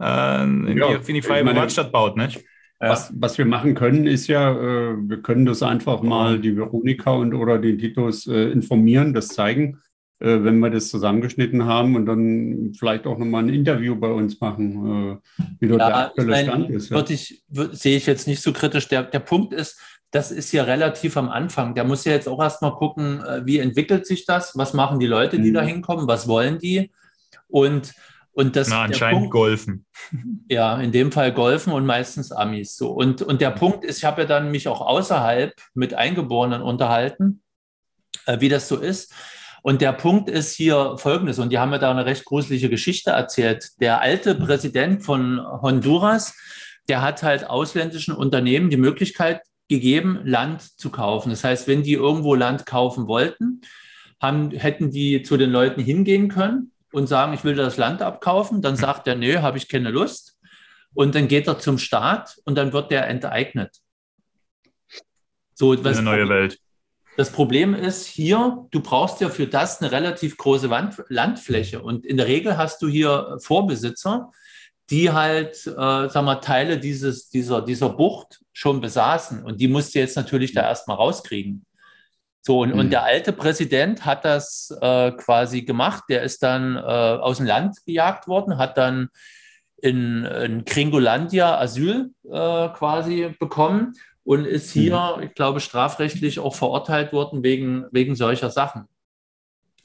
äh, in, ja, die, in die freie Privatstadt baut, nicht? Was, was, wir machen können, ist ja, äh, wir können das einfach mal die Veronika und oder den Titus äh, informieren, das zeigen, äh, wenn wir das zusammengeschnitten haben und dann vielleicht auch nochmal ein Interview bei uns machen, äh, wie dort ja, der aktuelle ich Stand ist. Ja. Ich, sehe ich jetzt nicht so kritisch. Der, der Punkt ist, das ist ja relativ am Anfang. Der muss ja jetzt auch erstmal gucken, äh, wie entwickelt sich das, was machen die Leute, die mhm. da hinkommen, was wollen die. Und und das, Na, anscheinend Punkt, golfen. <laughs> Ja, in dem Fall golfen und meistens Amis. So. Und, und der Punkt ist, ich habe ja dann mich auch außerhalb mit Eingeborenen unterhalten, äh, wie das so ist. Und der Punkt ist hier folgendes, und die haben mir da eine recht gruselige Geschichte erzählt. Der alte Präsident von Honduras, der hat halt ausländischen Unternehmen die Möglichkeit gegeben, Land zu kaufen. Das heißt, wenn die irgendwo Land kaufen wollten, haben, hätten die zu den Leuten hingehen können und sagen, ich will das Land abkaufen, dann sagt er, nö, habe ich keine Lust. Und dann geht er zum Staat und dann wird der enteignet. So, was eine neue Welt. Das Problem ist hier, du brauchst ja für das eine relativ große Wand, Landfläche. Und in der Regel hast du hier Vorbesitzer, die halt, äh, sag mal, Teile dieses, dieser, dieser Bucht schon besaßen. Und die musst du jetzt natürlich da erstmal rauskriegen. So, und, mhm. und der alte Präsident hat das äh, quasi gemacht. Der ist dann äh, aus dem Land gejagt worden, hat dann in, in Kringolandia Asyl äh, quasi bekommen und ist mhm. hier, mhm. ich glaube, strafrechtlich auch verurteilt worden wegen, wegen solcher Sachen.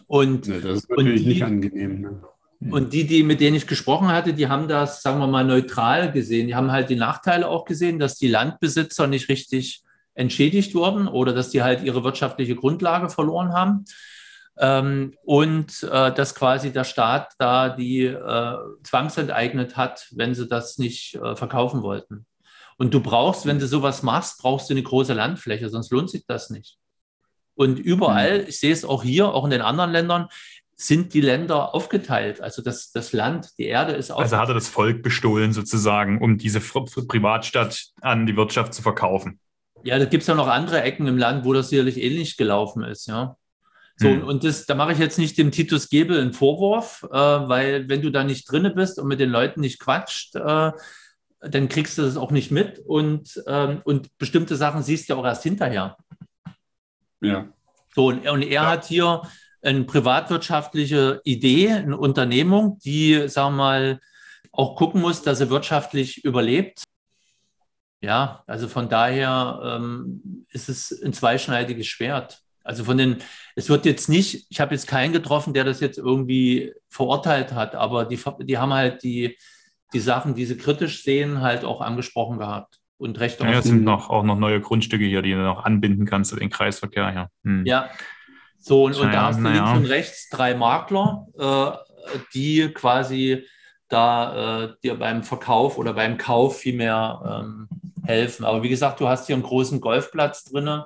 Und, ja, das ist natürlich die, nicht angenehm. Ne? Mhm. Und die, die, mit denen ich gesprochen hatte, die haben das, sagen wir mal, neutral gesehen. Die haben halt die Nachteile auch gesehen, dass die Landbesitzer nicht richtig entschädigt wurden oder dass die halt ihre wirtschaftliche Grundlage verloren haben. Ähm, und äh, dass quasi der Staat da die äh, zwangsenteignet hat, wenn sie das nicht äh, verkaufen wollten. Und du brauchst, wenn du sowas machst, brauchst du eine große Landfläche, sonst lohnt sich das nicht. Und überall, mhm. ich sehe es auch hier, auch in den anderen Ländern, sind die Länder aufgeteilt. Also das, das Land, die Erde ist aufgeteilt. Also hat er das Volk bestohlen sozusagen, um diese Privatstadt an die Wirtschaft zu verkaufen. Ja, da gibt es ja noch andere Ecken im Land, wo das sicherlich ähnlich gelaufen ist, ja. So, hm. und das, da mache ich jetzt nicht dem Titus Gebel einen Vorwurf, äh, weil wenn du da nicht drinne bist und mit den Leuten nicht quatscht, äh, dann kriegst du das auch nicht mit und, ähm, und bestimmte Sachen siehst du ja auch erst hinterher. Ja. So, und, und er ja. hat hier eine privatwirtschaftliche Idee, eine Unternehmung, die, sagen wir mal, auch gucken muss, dass sie wirtschaftlich überlebt. Ja, also von daher ähm, ist es ein zweischneidiges Schwert. Also von den, es wird jetzt nicht, ich habe jetzt keinen getroffen, der das jetzt irgendwie verurteilt hat, aber die, die haben halt die, die Sachen, die sie kritisch sehen, halt auch angesprochen gehabt. Und recht ja, es sind noch, auch noch neue Grundstücke hier, die du noch anbinden kannst in den Kreisverkehr. Ja, hm. ja. so und, und da hast du links und rechts drei Makler, äh, die quasi da äh, dir beim Verkauf oder beim Kauf viel mehr ähm, helfen. Aber wie gesagt, du hast hier einen großen Golfplatz drin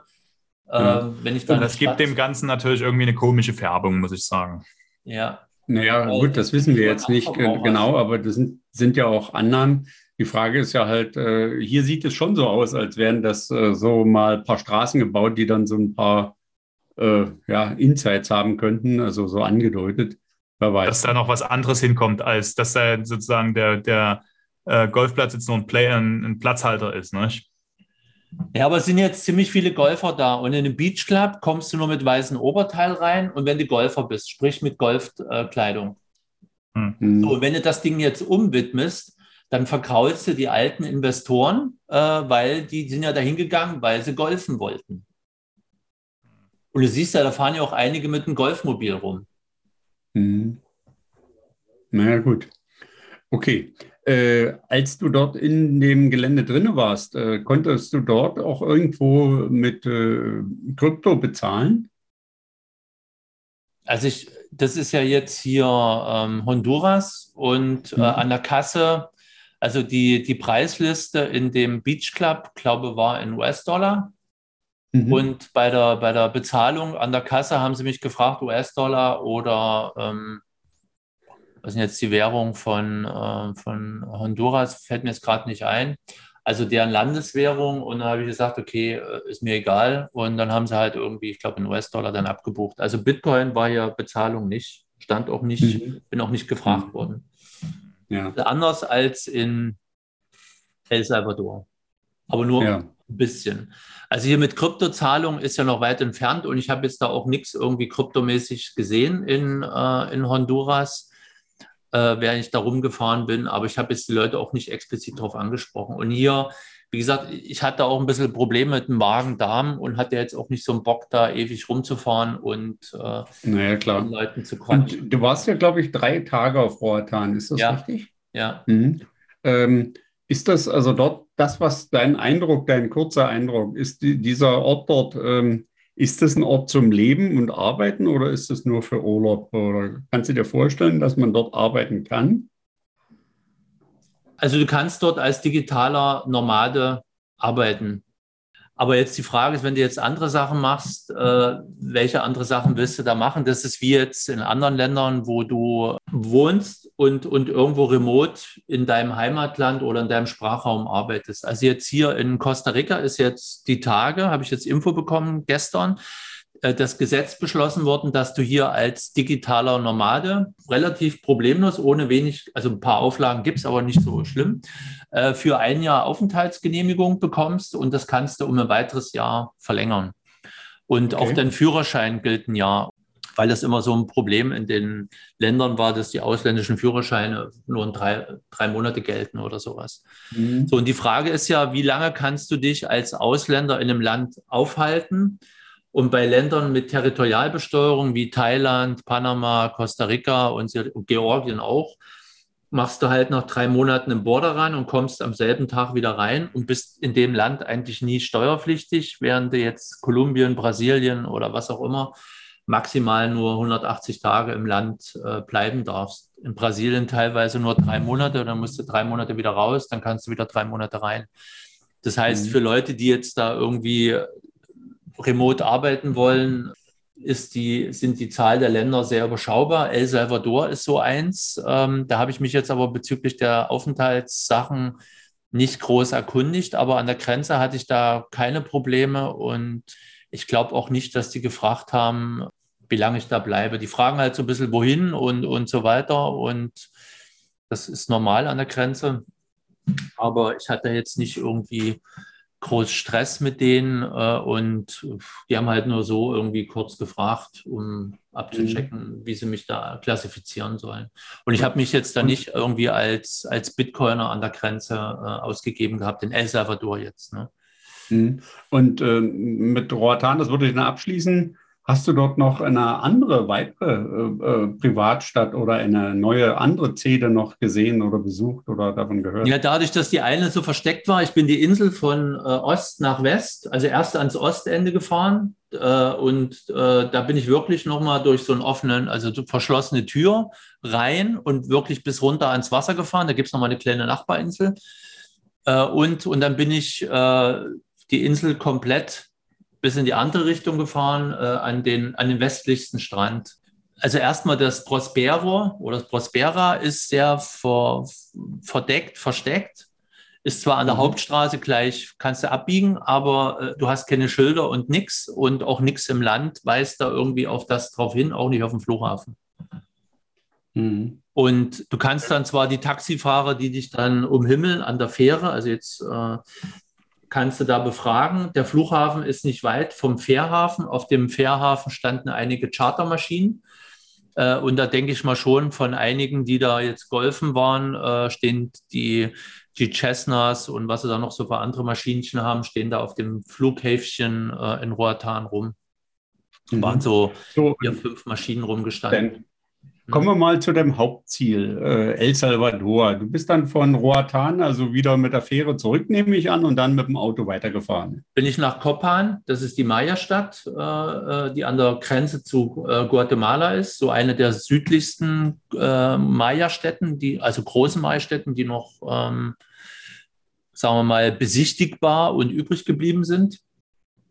äh, wenn ich dann das gibt dem Ganzen natürlich irgendwie eine komische Färbung, muss ich sagen. Ja. Naja, gut, das wissen wir jetzt nicht genau, aber das sind, sind ja auch Annahmen. Die Frage ist ja halt, äh, hier sieht es schon so aus, als wären das äh, so mal ein paar Straßen gebaut, die dann so ein paar äh, ja, Insights haben könnten, also so angedeutet. Wer weiß. Dass da noch was anderes hinkommt, als dass da sozusagen der, der äh, Golfplatz jetzt nur ein, Play, ein, ein Platzhalter ist. Ne? Ja, aber es sind jetzt ziemlich viele Golfer da. Und in einem Beachclub kommst du nur mit weißem Oberteil rein und wenn du Golfer bist, sprich mit Golfkleidung. Mhm. So, wenn du das Ding jetzt umwidmest, dann verkraulst du die alten Investoren, äh, weil die sind ja dahin gegangen, weil sie golfen wollten. Und du siehst ja, da fahren ja auch einige mit einem Golfmobil rum. Mhm. Naja, gut. Okay. Äh, als du dort in dem Gelände drin warst, äh, konntest du dort auch irgendwo mit äh, Krypto bezahlen? Also ich, das ist ja jetzt hier ähm, Honduras und äh, mhm. an der Kasse, also die, die Preisliste in dem Beach Club, glaube war in US-Dollar. Mhm. Und bei der, bei der Bezahlung an der Kasse haben sie mich gefragt, US-Dollar oder ähm, was ist jetzt die Währung von, äh, von Honduras, fällt mir jetzt gerade nicht ein. Also deren Landeswährung und dann habe ich gesagt, okay, äh, ist mir egal. Und dann haben sie halt irgendwie, ich glaube, in US-Dollar dann abgebucht. Also Bitcoin war ja Bezahlung nicht, stand auch nicht, mhm. bin auch nicht gefragt mhm. worden. Ja. Anders als in El Salvador. Aber nur ja. ein bisschen. Also hier mit Kryptozahlung ist ja noch weit entfernt und ich habe jetzt da auch nichts irgendwie kryptomäßig gesehen in, äh, in Honduras äh, während ich da rumgefahren bin. Aber ich habe jetzt die Leute auch nicht explizit darauf angesprochen. Und hier, wie gesagt, ich hatte auch ein bisschen Probleme mit dem Magen-Darm und hatte jetzt auch nicht so einen Bock, da ewig rumzufahren und äh, naja, klar. den Leuten zu quatschen. Und du warst ja, glaube ich, drei Tage auf Roatan, ist das ja. richtig? Ja. Mhm. Ähm, ist das also dort das, was dein Eindruck, dein kurzer Eindruck, ist die, dieser Ort dort ähm, ist das ein Ort zum Leben und Arbeiten oder ist das nur für Urlaub? Oder kannst du dir vorstellen, dass man dort arbeiten kann? Also du kannst dort als digitaler Nomade arbeiten. Aber jetzt die Frage ist, wenn du jetzt andere Sachen machst, äh, welche andere Sachen willst du da machen? Das ist wie jetzt in anderen Ländern, wo du wohnst und, und irgendwo remote in deinem Heimatland oder in deinem Sprachraum arbeitest. Also jetzt hier in Costa Rica ist jetzt die Tage, habe ich jetzt Info bekommen gestern, äh, das Gesetz beschlossen worden, dass du hier als digitaler Nomade relativ problemlos, ohne wenig, also ein paar Auflagen gibt es, aber nicht so schlimm, äh, für ein Jahr Aufenthaltsgenehmigung bekommst und das kannst du um ein weiteres Jahr verlängern. Und okay. auch dein Führerschein gilt ein Jahr, weil das immer so ein Problem in den Ländern war, dass die ausländischen Führerscheine nur in drei, drei Monate gelten oder sowas. Mhm. So, und die Frage ist ja, wie lange kannst du dich als Ausländer in einem Land aufhalten? Und bei Ländern mit Territorialbesteuerung wie Thailand, Panama, Costa Rica und Georgien auch, machst du halt nach drei Monaten einen Border ran und kommst am selben Tag wieder rein und bist in dem Land eigentlich nie steuerpflichtig, während du jetzt Kolumbien, Brasilien oder was auch immer maximal nur 180 Tage im Land äh, bleiben darfst. In Brasilien teilweise nur drei Monate, dann musst du drei Monate wieder raus, dann kannst du wieder drei Monate rein. Das heißt, mhm. für Leute, die jetzt da irgendwie remote arbeiten wollen, ist die, sind die Zahl der Länder sehr überschaubar. El Salvador ist so eins. Ähm, da habe ich mich jetzt aber bezüglich der Aufenthaltssachen nicht groß erkundigt, aber an der Grenze hatte ich da keine Probleme und ich glaube auch nicht, dass die gefragt haben, wie lange ich da bleibe. Die fragen halt so ein bisschen wohin und, und so weiter und das ist normal an der Grenze. Aber ich hatte jetzt nicht irgendwie groß Stress mit denen äh, und die haben halt nur so irgendwie kurz gefragt, um abzuchecken, mhm. wie sie mich da klassifizieren sollen. Und ich habe mich jetzt da nicht irgendwie als, als Bitcoiner an der Grenze äh, ausgegeben gehabt, in El Salvador jetzt. Ne? Mhm. Und äh, mit Roatan, das würde ich dann abschließen, Hast du dort noch eine andere, weitere äh, äh, Privatstadt oder eine neue andere Zede noch gesehen oder besucht oder davon gehört? Ja, dadurch, dass die eine so versteckt war, ich bin die Insel von äh, Ost nach West, also erst ans Ostende gefahren äh, und äh, da bin ich wirklich nochmal durch so einen offenen, also verschlossene Tür rein und wirklich bis runter ans Wasser gefahren. Da gibt es nochmal eine kleine Nachbarinsel. Äh, und, und dann bin ich die Insel komplett bis in die andere Richtung gefahren, äh, an, den, an den westlichsten Strand. Also erstmal das Prospero oder das Prospera ist sehr ver, verdeckt, versteckt. Ist zwar an der mhm. Hauptstraße gleich, kannst du abbiegen, aber äh, du hast keine Schilder und nichts und auch nichts im Land weist da irgendwie auf das drauf hin, auch nicht auf dem Flughafen. Mhm. Und du kannst dann zwar die Taxifahrer, die dich dann umhimmeln an der Fähre, also jetzt äh, kannst du da befragen. Der Flughafen ist nicht weit vom Fährhafen. Auf dem Fährhafen standen einige Chartermaschinen. Äh, und da denke ich mal schon, von einigen, die da jetzt golfen waren, äh, stehen die, die Cessnas und was sie da noch so für andere Maschinchen haben, stehen da auf dem Flughäfchen äh, in Roatan rum. Mhm. Waren so, so vier, fünf Maschinen rumgestanden. Kommen wir mal zu dem Hauptziel, äh, El Salvador. Du bist dann von Roatan, also wieder mit der Fähre zurück, nehme ich an, und dann mit dem Auto weitergefahren. Bin ich nach Copan, das ist die Maya-Stadt, äh, äh die an der Grenze zu äh, Guatemala ist, so eine der südlichsten äh, Maya-Städten, die, also großen Maya-Städten, die noch, ähm, sagen wir mal, besichtigbar und übrig geblieben sind.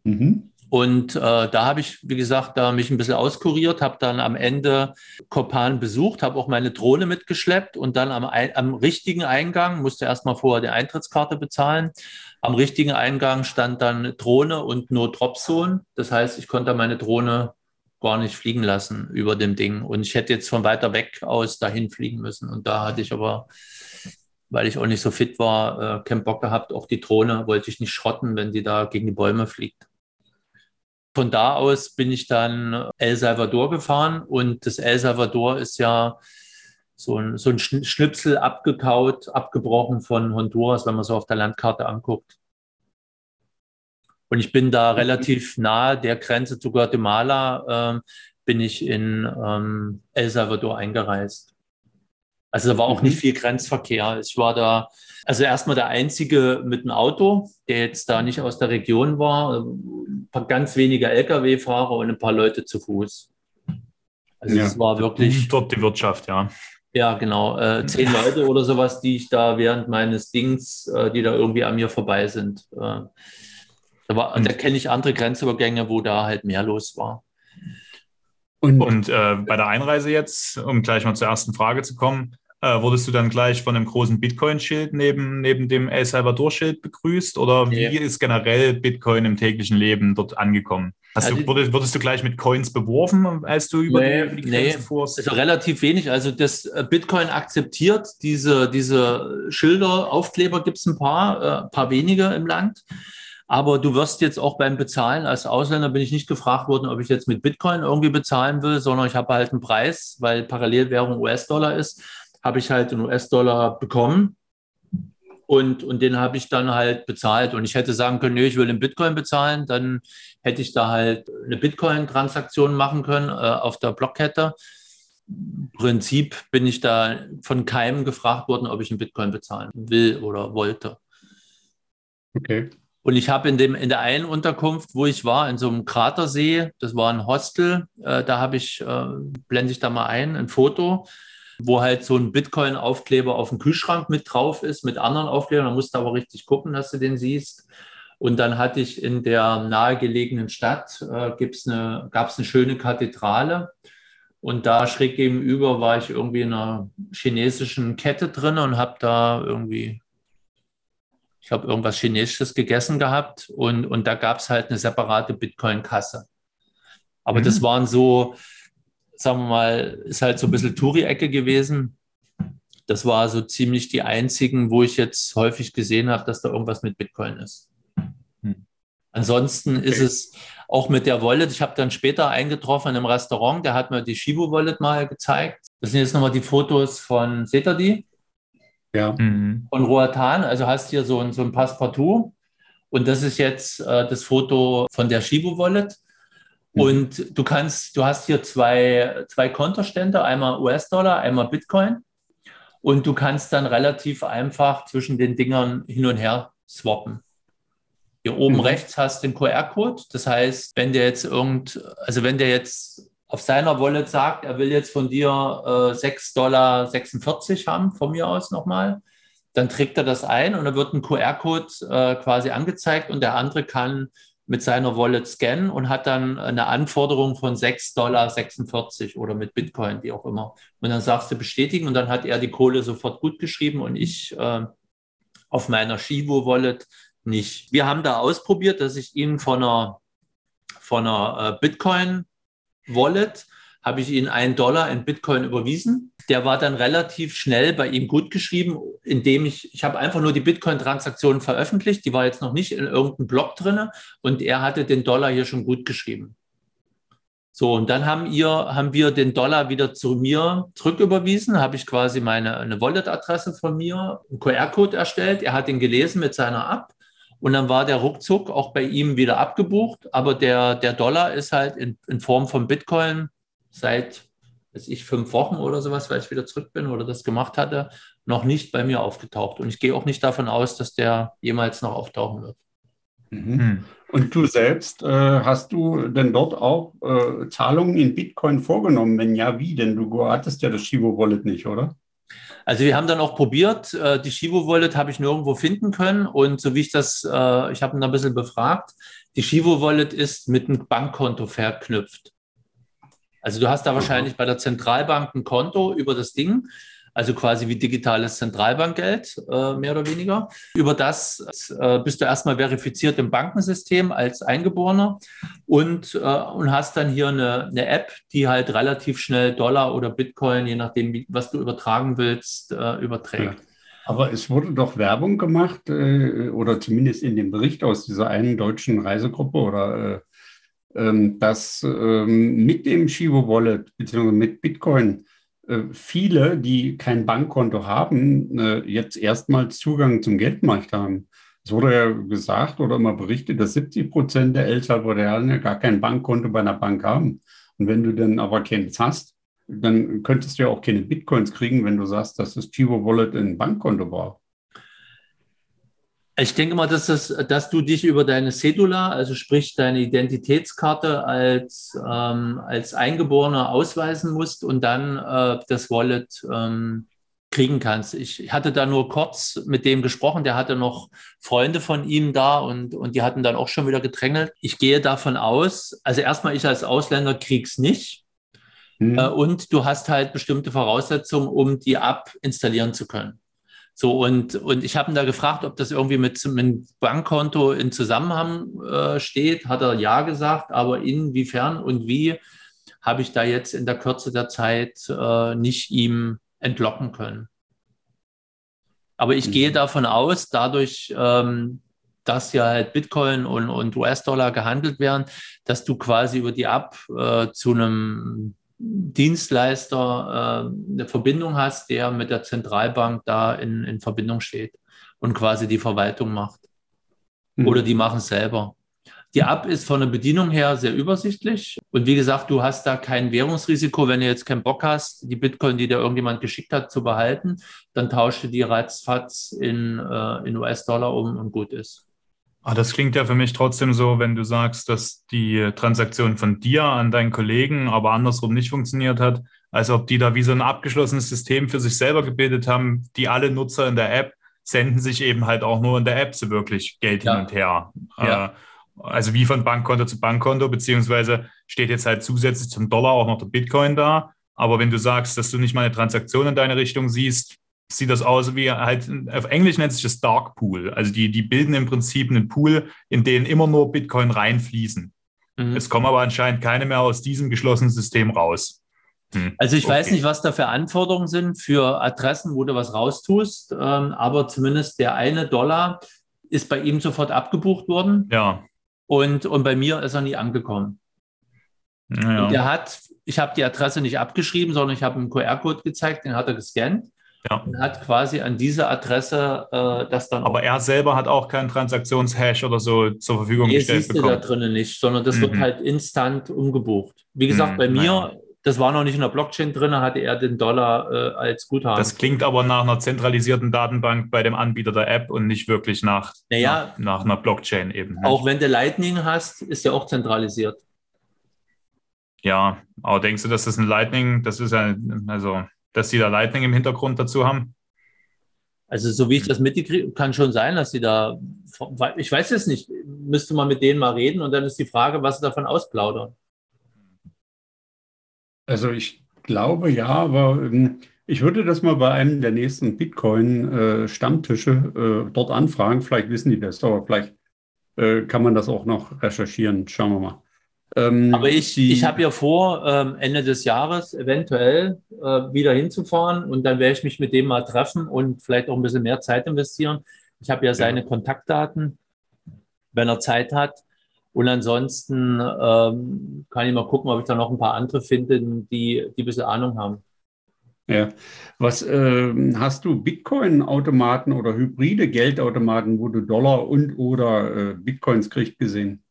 Mhm. Und äh, da habe ich, wie gesagt, da mich ein bisschen auskuriert, habe dann am Ende Kopan besucht, habe auch meine Drohne mitgeschleppt und dann am, am richtigen Eingang, musste erstmal vorher die Eintrittskarte bezahlen, am richtigen Eingang stand dann Drohne und nur Dropzone. Das heißt, ich konnte meine Drohne gar nicht fliegen lassen über dem Ding. Und ich hätte jetzt von weiter weg aus dahin fliegen müssen. Und da hatte ich aber, weil ich auch nicht so fit war, äh, keinen Bock gehabt. Auch die Drohne wollte ich nicht schrotten, wenn die da gegen die Bäume fliegt. Von da aus bin ich dann El Salvador gefahren und das El Salvador ist ja so ein, so ein Schnipsel abgekaut, abgebrochen von Honduras, wenn man so auf der Landkarte anguckt. Und ich bin da relativ nahe der Grenze zu Guatemala, äh, bin ich in ähm, El Salvador eingereist. Also da war auch nicht mhm. viel Grenzverkehr. Ich war da, also erstmal der Einzige mit einem Auto, der jetzt da nicht aus der Region war. Ein paar ganz wenige Lkw-Fahrer und ein paar Leute zu Fuß. Also ja. es war wirklich. Dort die Wirtschaft, ja. Ja, genau. Äh, zehn Leute oder sowas, die ich da während meines Dings, äh, die da irgendwie an mir vorbei sind. Äh, da, da kenne ich andere Grenzübergänge, wo da halt mehr los war. Und, und äh, bei der Einreise jetzt, um gleich mal zur ersten Frage zu kommen, äh, wurdest du dann gleich von einem großen Bitcoin-Schild neben, neben dem El Salvador-Schild begrüßt? Oder wie ja. ist generell Bitcoin im täglichen Leben dort angekommen? Hast also, du, wurdest, wurdest, du gleich mit Coins beworfen, als du über, nee, die, Grenze nee, fuhrst? Also relativ wenig. Also das äh, Bitcoin akzeptiert diese, diese Schilder, Aufkleber gibt es ein paar, äh, ein paar wenige im Land. Aber du wirst jetzt auch beim Bezahlen als Ausländer bin ich nicht gefragt worden, ob ich jetzt mit Bitcoin irgendwie bezahlen will, sondern ich habe halt einen Preis, weil Parallelwährung US-Dollar ist, habe ich halt einen US-Dollar bekommen. Und, und den habe ich dann halt bezahlt. Und ich hätte sagen können, nö, ich will in Bitcoin bezahlen, dann hätte ich da halt eine Bitcoin-Transaktion machen können äh, auf der Blockkette. Prinzip bin ich da von keinem gefragt worden, ob ich in Bitcoin bezahlen will oder wollte. Okay. Und ich habe in, dem, in der einen Unterkunft, wo ich war, in so einem Kratersee, das war ein Hostel, äh, da habe ich, äh, blende ich da mal ein, ein Foto, wo halt so ein Bitcoin-Aufkleber auf dem Kühlschrank mit drauf ist, mit anderen Aufklebern. Da musst du aber richtig gucken, dass du den siehst. Und dann hatte ich in der nahegelegenen Stadt, äh, eine, gab es eine schöne Kathedrale. Und da schräg gegenüber war ich irgendwie in einer chinesischen Kette drin und habe da irgendwie, ich habe irgendwas Chinesisches gegessen gehabt. Und, und da gab es halt eine separate Bitcoin-Kasse. Aber mhm. das waren so, sagen wir mal, ist halt so ein bisschen Touri-Ecke gewesen. Das war so ziemlich die einzigen, wo ich jetzt häufig gesehen habe, dass da irgendwas mit Bitcoin ist. Ansonsten okay. ist es auch mit der Wallet. Ich habe dann später eingetroffen in einem Restaurant, der hat mir die Shibu Wallet mal gezeigt. Das sind jetzt nochmal die Fotos von, seht ihr die? Ja. Mhm. Von Roatan. Also hast hier so ein, so ein Passepartout. Und das ist jetzt äh, das Foto von der Shibu Wallet. Mhm. Und du kannst, du hast hier zwei, zwei Kontostände, einmal US-Dollar, einmal Bitcoin. Und du kannst dann relativ einfach zwischen den Dingern hin und her swappen. Hier oben mhm. rechts hast du den QR-Code. Das heißt, wenn der jetzt irgend, also wenn der jetzt auf seiner Wallet sagt, er will jetzt von dir äh, 6,46 Dollar haben, von mir aus nochmal, dann trägt er das ein und dann wird ein QR-Code äh, quasi angezeigt und der andere kann mit seiner Wallet scannen und hat dann eine Anforderung von 6,46 Dollar oder mit Bitcoin, wie auch immer. Und dann sagst du bestätigen und dann hat er die Kohle sofort gut geschrieben und ich äh, auf meiner Shivo-Wallet nicht. Wir haben da ausprobiert, dass ich Ihnen von einer, von einer äh, Bitcoin-Wallet habe ich Ihnen einen Dollar in Bitcoin überwiesen. Der war dann relativ schnell bei ihm gut geschrieben, indem ich, ich habe einfach nur die Bitcoin-Transaktion veröffentlicht, die war jetzt noch nicht in irgendeinem Blog drin und er hatte den Dollar hier schon gut geschrieben. So, und dann haben, ihr, haben wir den Dollar wieder zu mir zurücküberwiesen, habe ich quasi meine eine Wallet-Adresse von mir, einen QR-Code erstellt. Er hat ihn gelesen mit seiner App und dann war der ruckzuck auch bei ihm wieder abgebucht. Aber der, der Dollar ist halt in, in Form von Bitcoin seit, weiß ich, fünf Wochen oder sowas, weil ich wieder zurück bin oder das gemacht hatte, noch nicht bei mir aufgetaucht. Und ich gehe auch nicht davon aus, dass der jemals noch auftauchen wird. Mhm. Hm. Und du selbst, äh, hast du denn dort auch äh, Zahlungen in Bitcoin vorgenommen? Wenn ja, wie? Denn du hattest ja das Shivo Wallet nicht, oder? Also wir haben dann auch probiert, äh, die Shivo Wallet habe ich nirgendwo finden können. Und so wie ich das, äh, ich habe ihn ein bisschen befragt, die Shivo Wallet ist mit einem Bankkonto verknüpft. Also du hast da wahrscheinlich bei der Zentralbank ein Konto über das Ding also quasi wie digitales Zentralbankgeld, äh, mehr oder weniger. Über das äh, bist du erstmal verifiziert im Bankensystem als Eingeborener und, äh, und hast dann hier eine, eine, App, die halt relativ schnell Dollar oder Bitcoin, je nachdem, was du übertragen willst, überträgt. Ja. Aber es wurde doch Werbung gemacht, oder zumindest in dem Bericht aus dieser einen deutschen Reisegruppe oder äh, ähm, dass ähm, mit dem Shivo Wallet bzw. mit Bitcoin viele, die kein Bankkonto haben, äh, jetzt erstmals Zugang zum Geldmarkt haben. Es wurde ja gesagt oder immer berichtet, dass 70 Prozent der El Salvadorianer gar kein Bankkonto bei einer Bank haben. Und wenn du dann aber keins hast, dann könntest du ja auch keine Bitcoins kriegen, wenn du sagst, dass das Chivo Wallet ein Bankkonto war. Ich denke mal, dass, das, dass du dich über deine Cedula, also sprich deine Identitätskarte als, ähm, als Eingeborener ausweisen musst und dann äh, das Wallet ähm, kriegen kannst. Ich hatte da nur kurz mit dem gesprochen, der hatte noch Freunde von ihm da und, und die hatten dann auch schon wieder gedrängelt. Ich gehe davon aus, also erstmal ich als Ausländer krieg's nicht. Mhm. Äh, und du hast halt bestimmte Voraussetzungen, um die App installieren zu können. So, und, und ich habe ihn da gefragt, ob das irgendwie mit, einem Bankkonto in Zusammenhang äh, steht. Hat er ja gesagt, aber inwiefern und wie habe ich da jetzt in der Kürze der Zeit äh, nicht ihm entlocken können. Aber ich mhm. gehe davon aus, dadurch, ähm, dass ja halt Bitcoin und, und US-Dollar gehandelt werden, dass du quasi über die App äh, zu einem Dienstleister äh, eine Verbindung hast, der mit der Zentralbank da in, in Verbindung steht und quasi die Verwaltung macht. Mhm. Oder die machen es selber. Die App ist von der Bedienung her sehr übersichtlich. Und wie gesagt, du hast da kein Währungsrisiko, wenn du jetzt keinen Bock hast, die Bitcoin, die dir irgendjemand geschickt hat, zu behalten, dann tausche die ratzfatz in, äh, in US-Dollar um und gut ist. Ah, das klingt ja für mich trotzdem so, wenn du sagst, dass die Transaktion von dir an deinen Kollegen aber andersrum nicht funktioniert hat, als ob die da wie so ein abgeschlossenes System für sich selber gebildet haben, die alle Nutzer in der App senden sich eben halt auch nur in der App so wirklich Geld ja. hin und her. Ja. Äh, also wie von Bankkonto zu Bankkonto, beziehungsweise steht jetzt halt zusätzlich zum Dollar auch noch der Bitcoin da. Aber wenn du sagst, dass du nicht mal eine Transaktion in deine Richtung siehst, sieht das aus wie halt, auf Englisch nennt sich das Dark Pool. Also die, die bilden im Prinzip einen Pool, in den immer nur Bitcoin reinfließen. Mhm. Es kommen aber anscheinend keine mehr aus diesem geschlossenen System raus. Hm. Also ich okay. weiß nicht, was da für Anforderungen sind für Adressen, wo du was raustust, ähm, aber zumindest der eine Dollar ist bei ihm sofort abgebucht worden. Ja. Und, und bei mir ist er nie angekommen. Ja. Und der hat, ich habe die Adresse nicht abgeschrieben, sondern ich habe einen QR-Code gezeigt, den hat er gescannt. Ja. Und hat quasi an diese Adresse äh, das dann. Aber er selber hat auch keinen Transaktionshash oder so zur Verfügung nee, gestellt siehst bekommen. du da drinnen nicht, sondern das mhm. wird halt instant umgebucht. Wie gesagt, mhm. bei mir ja das war noch nicht in der Blockchain drin, hatte er den Dollar äh, als Guthaben. Das klingt aber nach einer zentralisierten Datenbank bei dem Anbieter der App und nicht wirklich nach, naja, nach, nach einer Blockchain eben. Ne? Auch wenn du Lightning hast, ist ja auch zentralisiert. Ja, aber denkst du, dass das ein Lightning, das ist ja, also, dass die da Lightning im Hintergrund dazu haben? Also, so wie ich das mitgekriegt kann schon sein, dass sie da, ich weiß es nicht, müsste man mit denen mal reden und dann ist die Frage, was sie davon ausplaudern. Also ich glaube ja, aber ähm, ich würde das mal bei einem der nächsten Bitcoin-Stammtische äh, dort anfragen. Vielleicht wissen die das, aber vielleicht äh, kann man das auch noch recherchieren. Schauen wir mal. Ähm, aber ich, ich habe ja vor, ähm, Ende des Jahres eventuell äh, wieder hinzufahren und dann werde ich mich mit dem mal treffen und vielleicht auch ein bisschen mehr Zeit investieren. Ich habe ja seine ja. Kontaktdaten, wenn er Zeit hat. Und ansonsten ähm, kann ich mal gucken, ob ich da noch ein paar andere finde, die, die ein bisschen Ahnung haben. Ja, was äh, hast du Bitcoin-Automaten oder hybride Geldautomaten, wo du Dollar und oder äh, Bitcoins kriegst, gesehen?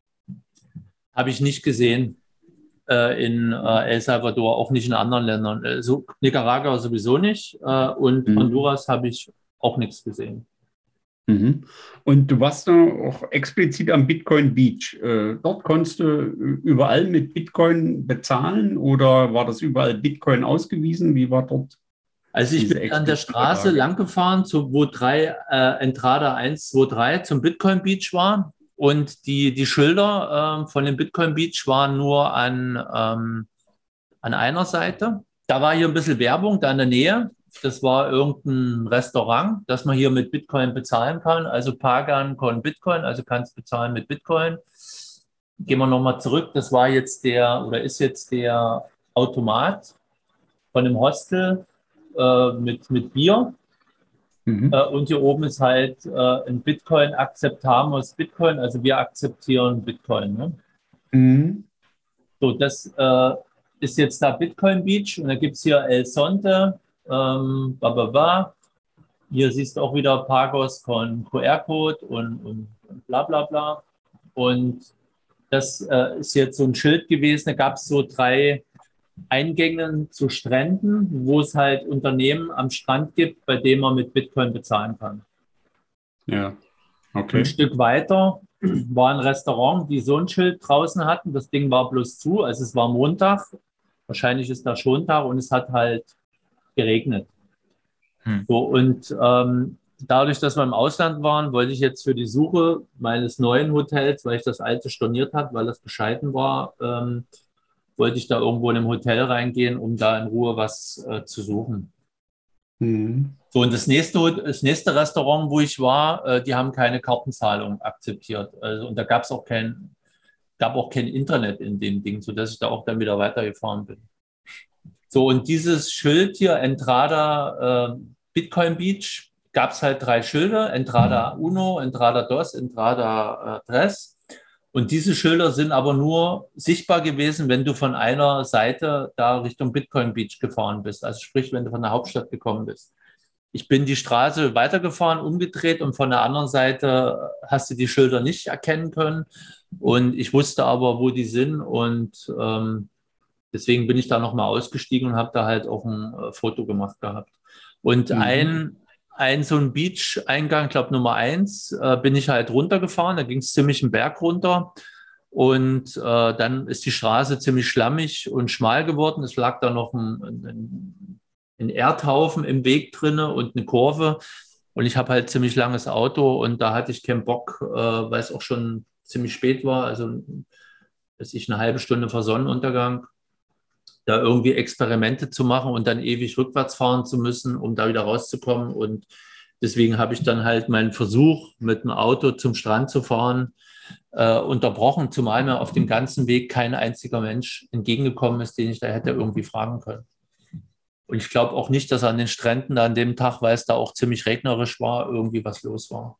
Habe ich nicht gesehen äh, in äh, El Salvador, auch nicht in anderen Ländern. Äh, so Nicaragua sowieso nicht äh, und mhm. Honduras habe ich auch nichts gesehen. Mhm. Und du warst da auch explizit am Bitcoin Beach. Äh, dort konntest du überall mit Bitcoin bezahlen oder war das überall Bitcoin ausgewiesen? Wie war dort? Also ich bin an der Straße lang gefahren, wo drei, äh, Entrada 1, 2, 3 zum Bitcoin Beach war. Und die, die Schilder äh, von dem Bitcoin Beach waren nur an, ähm, an einer Seite. Da war hier ein bisschen Werbung da in der Nähe das war irgendein Restaurant, das man hier mit Bitcoin bezahlen kann. Also Pagan con Bitcoin, also kannst bezahlen mit Bitcoin. Gehen wir nochmal zurück. Das war jetzt der oder ist jetzt der Automat von dem Hostel äh, mit, mit Bier. Mhm. Äh, und hier oben ist halt äh, ein Bitcoin akzeptamos Bitcoin, also wir akzeptieren Bitcoin. Ne? Mhm. So, das äh, ist jetzt da Bitcoin Beach und da gibt es hier El Sonte, ähm, ba, ba, ba. Hier siehst du auch wieder Pagos von QR-Code und, und, und, bla bla bla. Und das äh, ist jetzt so ein Schild gewesen. Da gab es so drei Eingänge zu Stränden, wo es halt Unternehmen am Strand gibt, bei denen man mit Bitcoin bezahlen kann. Ja, okay. Ein Stück weiter war ein Restaurant, die so ein Schild draußen hatten. Das Ding war bloß zu, also es war Montag. Wahrscheinlich ist da Schontag und es hat halt geregnet. Hm. So, und ähm, dadurch, dass wir im Ausland waren, wollte ich jetzt für die Suche meines neuen Hotels, weil ich das alte storniert habe, weil das bescheiden war, ähm, wollte ich da irgendwo in einem Hotel reingehen, um da in Ruhe was äh, zu suchen. Mhm. So, und das nächste, das nächste Restaurant, wo ich war, äh, die haben keine Kartenzahlung akzeptiert. Also, und da gab es auch kein, gab auch kein Internet in dem Ding, sodass ich da auch dann wieder weitergefahren bin. So, und dieses Schild hier, Entrada äh, Bitcoin Beach, gab es halt drei Schilder, Entrada Uno, Entrada Dos, Entrada äh, Tres. Und diese Schilder sind aber nur sichtbar gewesen, wenn du von einer Seite da Richtung Bitcoin Beach gefahren bist. Also sprich, wenn du von der Hauptstadt gekommen bist. Ich bin die Straße weitergefahren, umgedreht und von der anderen Seite hast du die Schilder nicht erkennen können. Und ich wusste aber, wo die sind und ähm, Deswegen bin ich da nochmal ausgestiegen und habe da halt auch ein äh, Foto gemacht gehabt. Und mhm. ein, ein so ein Beach-Eingang, glaube Nummer eins, äh, bin ich halt runtergefahren. Da ging es ziemlich einen Berg runter. Und äh, dann ist die Straße ziemlich schlammig und schmal geworden. Es lag da noch ein, ein, ein Erdhaufen im Weg drinne und eine Kurve. Und ich habe halt ziemlich langes Auto und da hatte ich keinen Bock, äh, weil es auch schon ziemlich spät war. Also, dass ich eine halbe Stunde vor Sonnenuntergang da irgendwie Experimente zu machen und dann ewig rückwärts fahren zu müssen, um da wieder rauszukommen. Und deswegen habe ich dann halt meinen Versuch, mit dem Auto zum Strand zu fahren, äh, unterbrochen, zumal mir auf dem ganzen Weg kein einziger Mensch entgegengekommen ist, den ich da hätte irgendwie fragen können. Und ich glaube auch nicht, dass an den Stränden da an dem Tag, weil es da auch ziemlich regnerisch war, irgendwie was los war.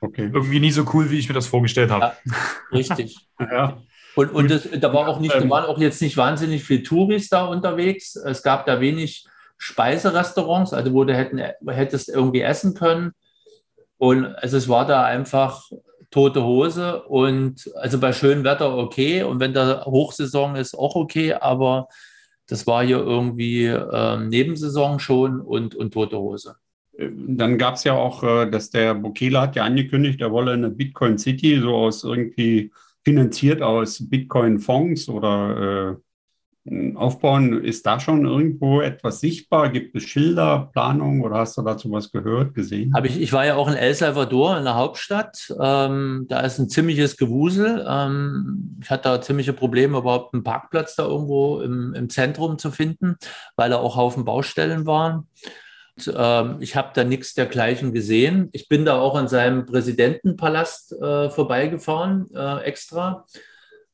Okay. Irgendwie nie so cool, wie ich mir das vorgestellt habe. Ja, richtig. <laughs> ja. Und, und das, da, war auch nicht, da ähm. waren auch jetzt nicht wahnsinnig viele Touris da unterwegs. Es gab da wenig Speiserestaurants, also wo du hätten, hättest irgendwie essen können. Und also es war da einfach tote Hose und also bei schönem Wetter okay und wenn da Hochsaison ist, auch okay, aber das war hier irgendwie ähm, Nebensaison schon und, und tote Hose. Dann gab es ja auch, äh, dass der Bukele hat ja angekündigt, er wolle eine Bitcoin City so aus irgendwie finanziert aus Bitcoin-Fonds oder äh, aufbauen. Ist da schon irgendwo etwas sichtbar? Gibt es Schilder, Planung oder hast du dazu was gehört, gesehen? Hab ich, ich war ja auch in El Salvador, in der Hauptstadt. Ähm, da ist ein ziemliches Gewusel. Ähm, ich hatte da ziemliche Probleme, überhaupt einen Parkplatz da irgendwo im, im Zentrum zu finden, weil da auch Haufen Baustellen waren. Ähm, ich habe da nichts dergleichen gesehen. Ich bin da auch an seinem Präsidentenpalast äh, vorbeigefahren, äh, extra.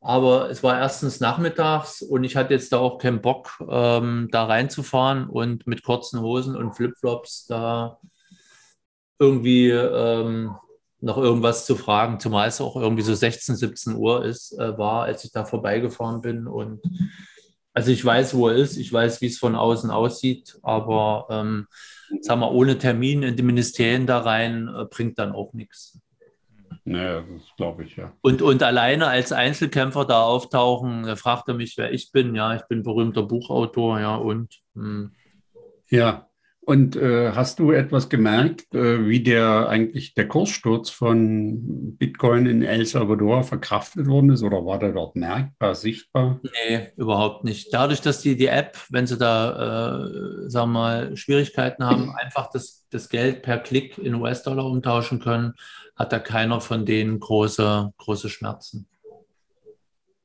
Aber es war erstens nachmittags und ich hatte jetzt da auch keinen Bock, ähm, da reinzufahren und mit kurzen Hosen und Flipflops da irgendwie ähm, noch irgendwas zu fragen, zumal es auch irgendwie so 16, 17 Uhr ist, äh, war, als ich da vorbeigefahren bin. Und also ich weiß, wo er ist, ich weiß, wie es von außen aussieht, aber ähm, sagen wir, ohne Termin in die Ministerien da rein äh, bringt dann auch nichts. Naja, das glaube ich, ja. Und, und alleine als Einzelkämpfer da auftauchen, da fragt er mich, wer ich bin. Ja, ich bin berühmter Buchautor, ja, und. Mh. Hm. Ja, und äh, hast du etwas gemerkt, äh, wie der eigentlich der Kurssturz von Bitcoin in El Salvador verkraftet worden ist oder war der dort merkbar, sichtbar? Nee, überhaupt nicht. Dadurch, dass die, die App, wenn sie da, äh, sagen wir mal, Schwierigkeiten haben, einfach das, das Geld per Klick in US-Dollar umtauschen können, hat da keiner von denen große, große Schmerzen.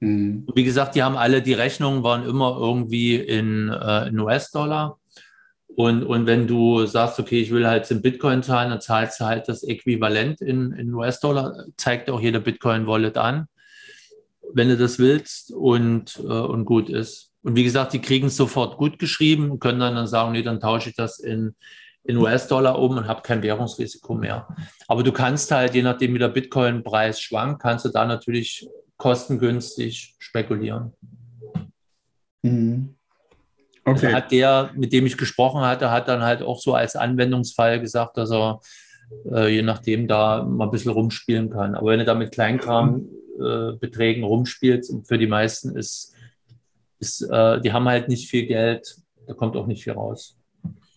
Mhm. Wie gesagt, die haben alle, die Rechnungen waren immer irgendwie in, äh, in US-Dollar. Und, und wenn du sagst, okay, ich will halt in Bitcoin zahlen, dann zahlst du halt das Äquivalent in, in US-Dollar, zeigt auch jeder Bitcoin-Wallet an, wenn du das willst und, äh, und gut ist. Und wie gesagt, die kriegen es sofort gut geschrieben und können dann, dann sagen, nee, dann tausche ich das in, in US-Dollar um und habe kein Währungsrisiko mehr. Aber du kannst halt, je nachdem wie der Bitcoin-Preis schwankt, kannst du da natürlich kostengünstig spekulieren. Mhm. Okay. Also hat der, mit dem ich gesprochen hatte, hat dann halt auch so als Anwendungsfall gesagt, dass er äh, je nachdem da mal ein bisschen rumspielen kann. Aber wenn er da mit Kleinkram-Beträgen äh, rumspielt, für die meisten ist, ist äh, die haben halt nicht viel Geld, da kommt auch nicht viel raus.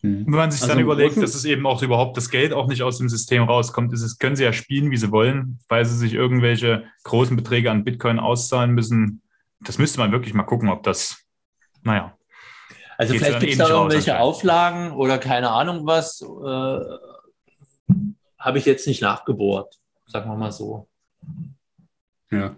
Hm. Wenn man sich also dann überlegt, dass es eben auch überhaupt das Geld auch nicht aus dem System rauskommt, ist es, können sie ja spielen, wie sie wollen, weil sie sich irgendwelche großen Beträge an Bitcoin auszahlen müssen. Das müsste man wirklich mal gucken, ob das, naja. Also Geht's vielleicht gibt es da irgendwelche Auflagen oder keine Ahnung was. Äh, Habe ich jetzt nicht nachgebohrt, sagen wir mal so. Ja,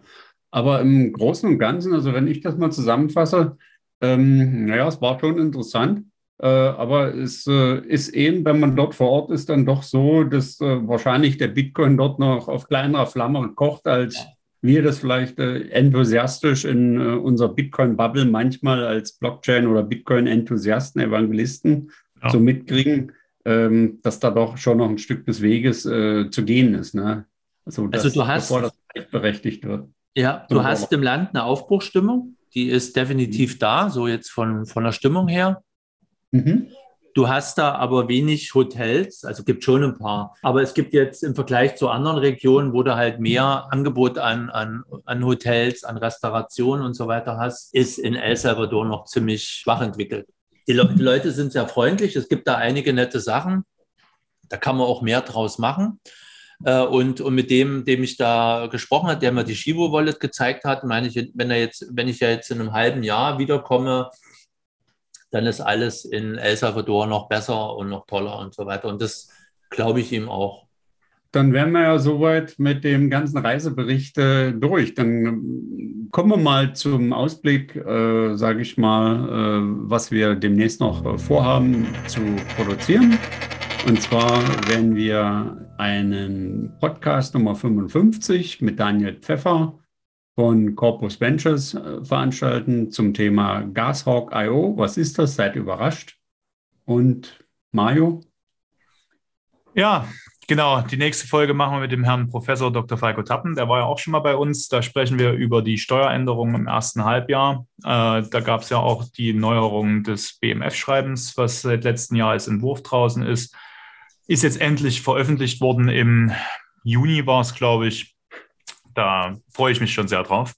aber im Großen und Ganzen, also wenn ich das mal zusammenfasse, ähm, naja, es war schon interessant. Äh, aber es äh, ist eben, wenn man dort vor Ort ist, dann doch so, dass äh, wahrscheinlich der Bitcoin dort noch auf kleinerer Flamme kocht als wir das vielleicht äh, enthusiastisch in äh, unserer Bitcoin-Bubble manchmal als Blockchain- oder Bitcoin-Enthusiasten, Evangelisten ja. so mitkriegen, ähm, dass da doch schon noch ein Stück des Weges äh, zu gehen ist. Ne? Also, dass, also du hast, bevor das berechtigt wird. Ja, du hast im Land eine Aufbruchsstimmung, die ist definitiv mhm. da, so jetzt von, von der Stimmung her. Mhm. Du hast da aber wenig Hotels, also gibt schon ein paar. Aber es gibt jetzt im Vergleich zu anderen Regionen, wo du halt mehr Angebot an, an, an Hotels, an Restaurationen und so weiter hast, ist in El Salvador noch ziemlich schwach entwickelt. die, Le die Leute sind sehr freundlich. Es gibt da einige nette Sachen. Da kann man auch mehr draus machen. Äh, und, und mit dem, dem ich da gesprochen habe, der mir die Shivo Wallet gezeigt hat, meine ich, wenn er jetzt, wenn ich ja jetzt in einem halben Jahr wiederkomme, dann ist alles in El Salvador noch besser und noch toller und so weiter. Und das glaube ich ihm auch. Dann wären wir ja soweit mit dem ganzen Reisebericht äh, durch. Dann ähm, kommen wir mal zum Ausblick, äh, sage ich mal, äh, was wir demnächst noch äh, vorhaben zu produzieren. Und zwar werden wir einen Podcast Nummer 55 mit Daniel Pfeffer von Corpus Ventures äh, veranstalten zum Thema Gashawk.io. Was ist das? Seid überrascht. Und Mario? Ja, genau. Die nächste Folge machen wir mit dem Herrn Professor Dr. Falco Tappen. Der war ja auch schon mal bei uns. Da sprechen wir über die Steueränderungen im ersten Halbjahr. Äh, da gab es ja auch die Neuerung des BMF-Schreibens, was seit letztem Jahr als Entwurf draußen ist. Ist jetzt endlich veröffentlicht worden. Im Juni war es, glaube ich. Da freue ich mich schon sehr drauf.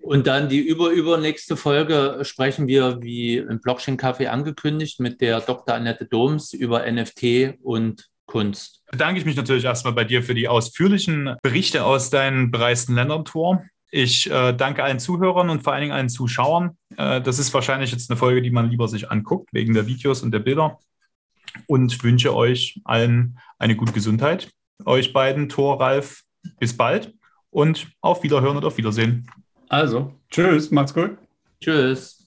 Und dann die überübernächste Folge sprechen wir, wie im Blockchain Café angekündigt, mit der Dr. Annette Doms über NFT und Kunst. Bedanke ich mich natürlich erstmal bei dir für die ausführlichen Berichte aus deinen bereisten Ländern, Tor. Ich äh, danke allen Zuhörern und vor allen Dingen allen Zuschauern. Äh, das ist wahrscheinlich jetzt eine Folge, die man lieber sich anguckt, wegen der Videos und der Bilder und wünsche euch allen eine gute Gesundheit. Euch beiden, Thor, Ralf, bis bald und auf Wiederhören und auf Wiedersehen. Also, tschüss, macht's gut. Tschüss.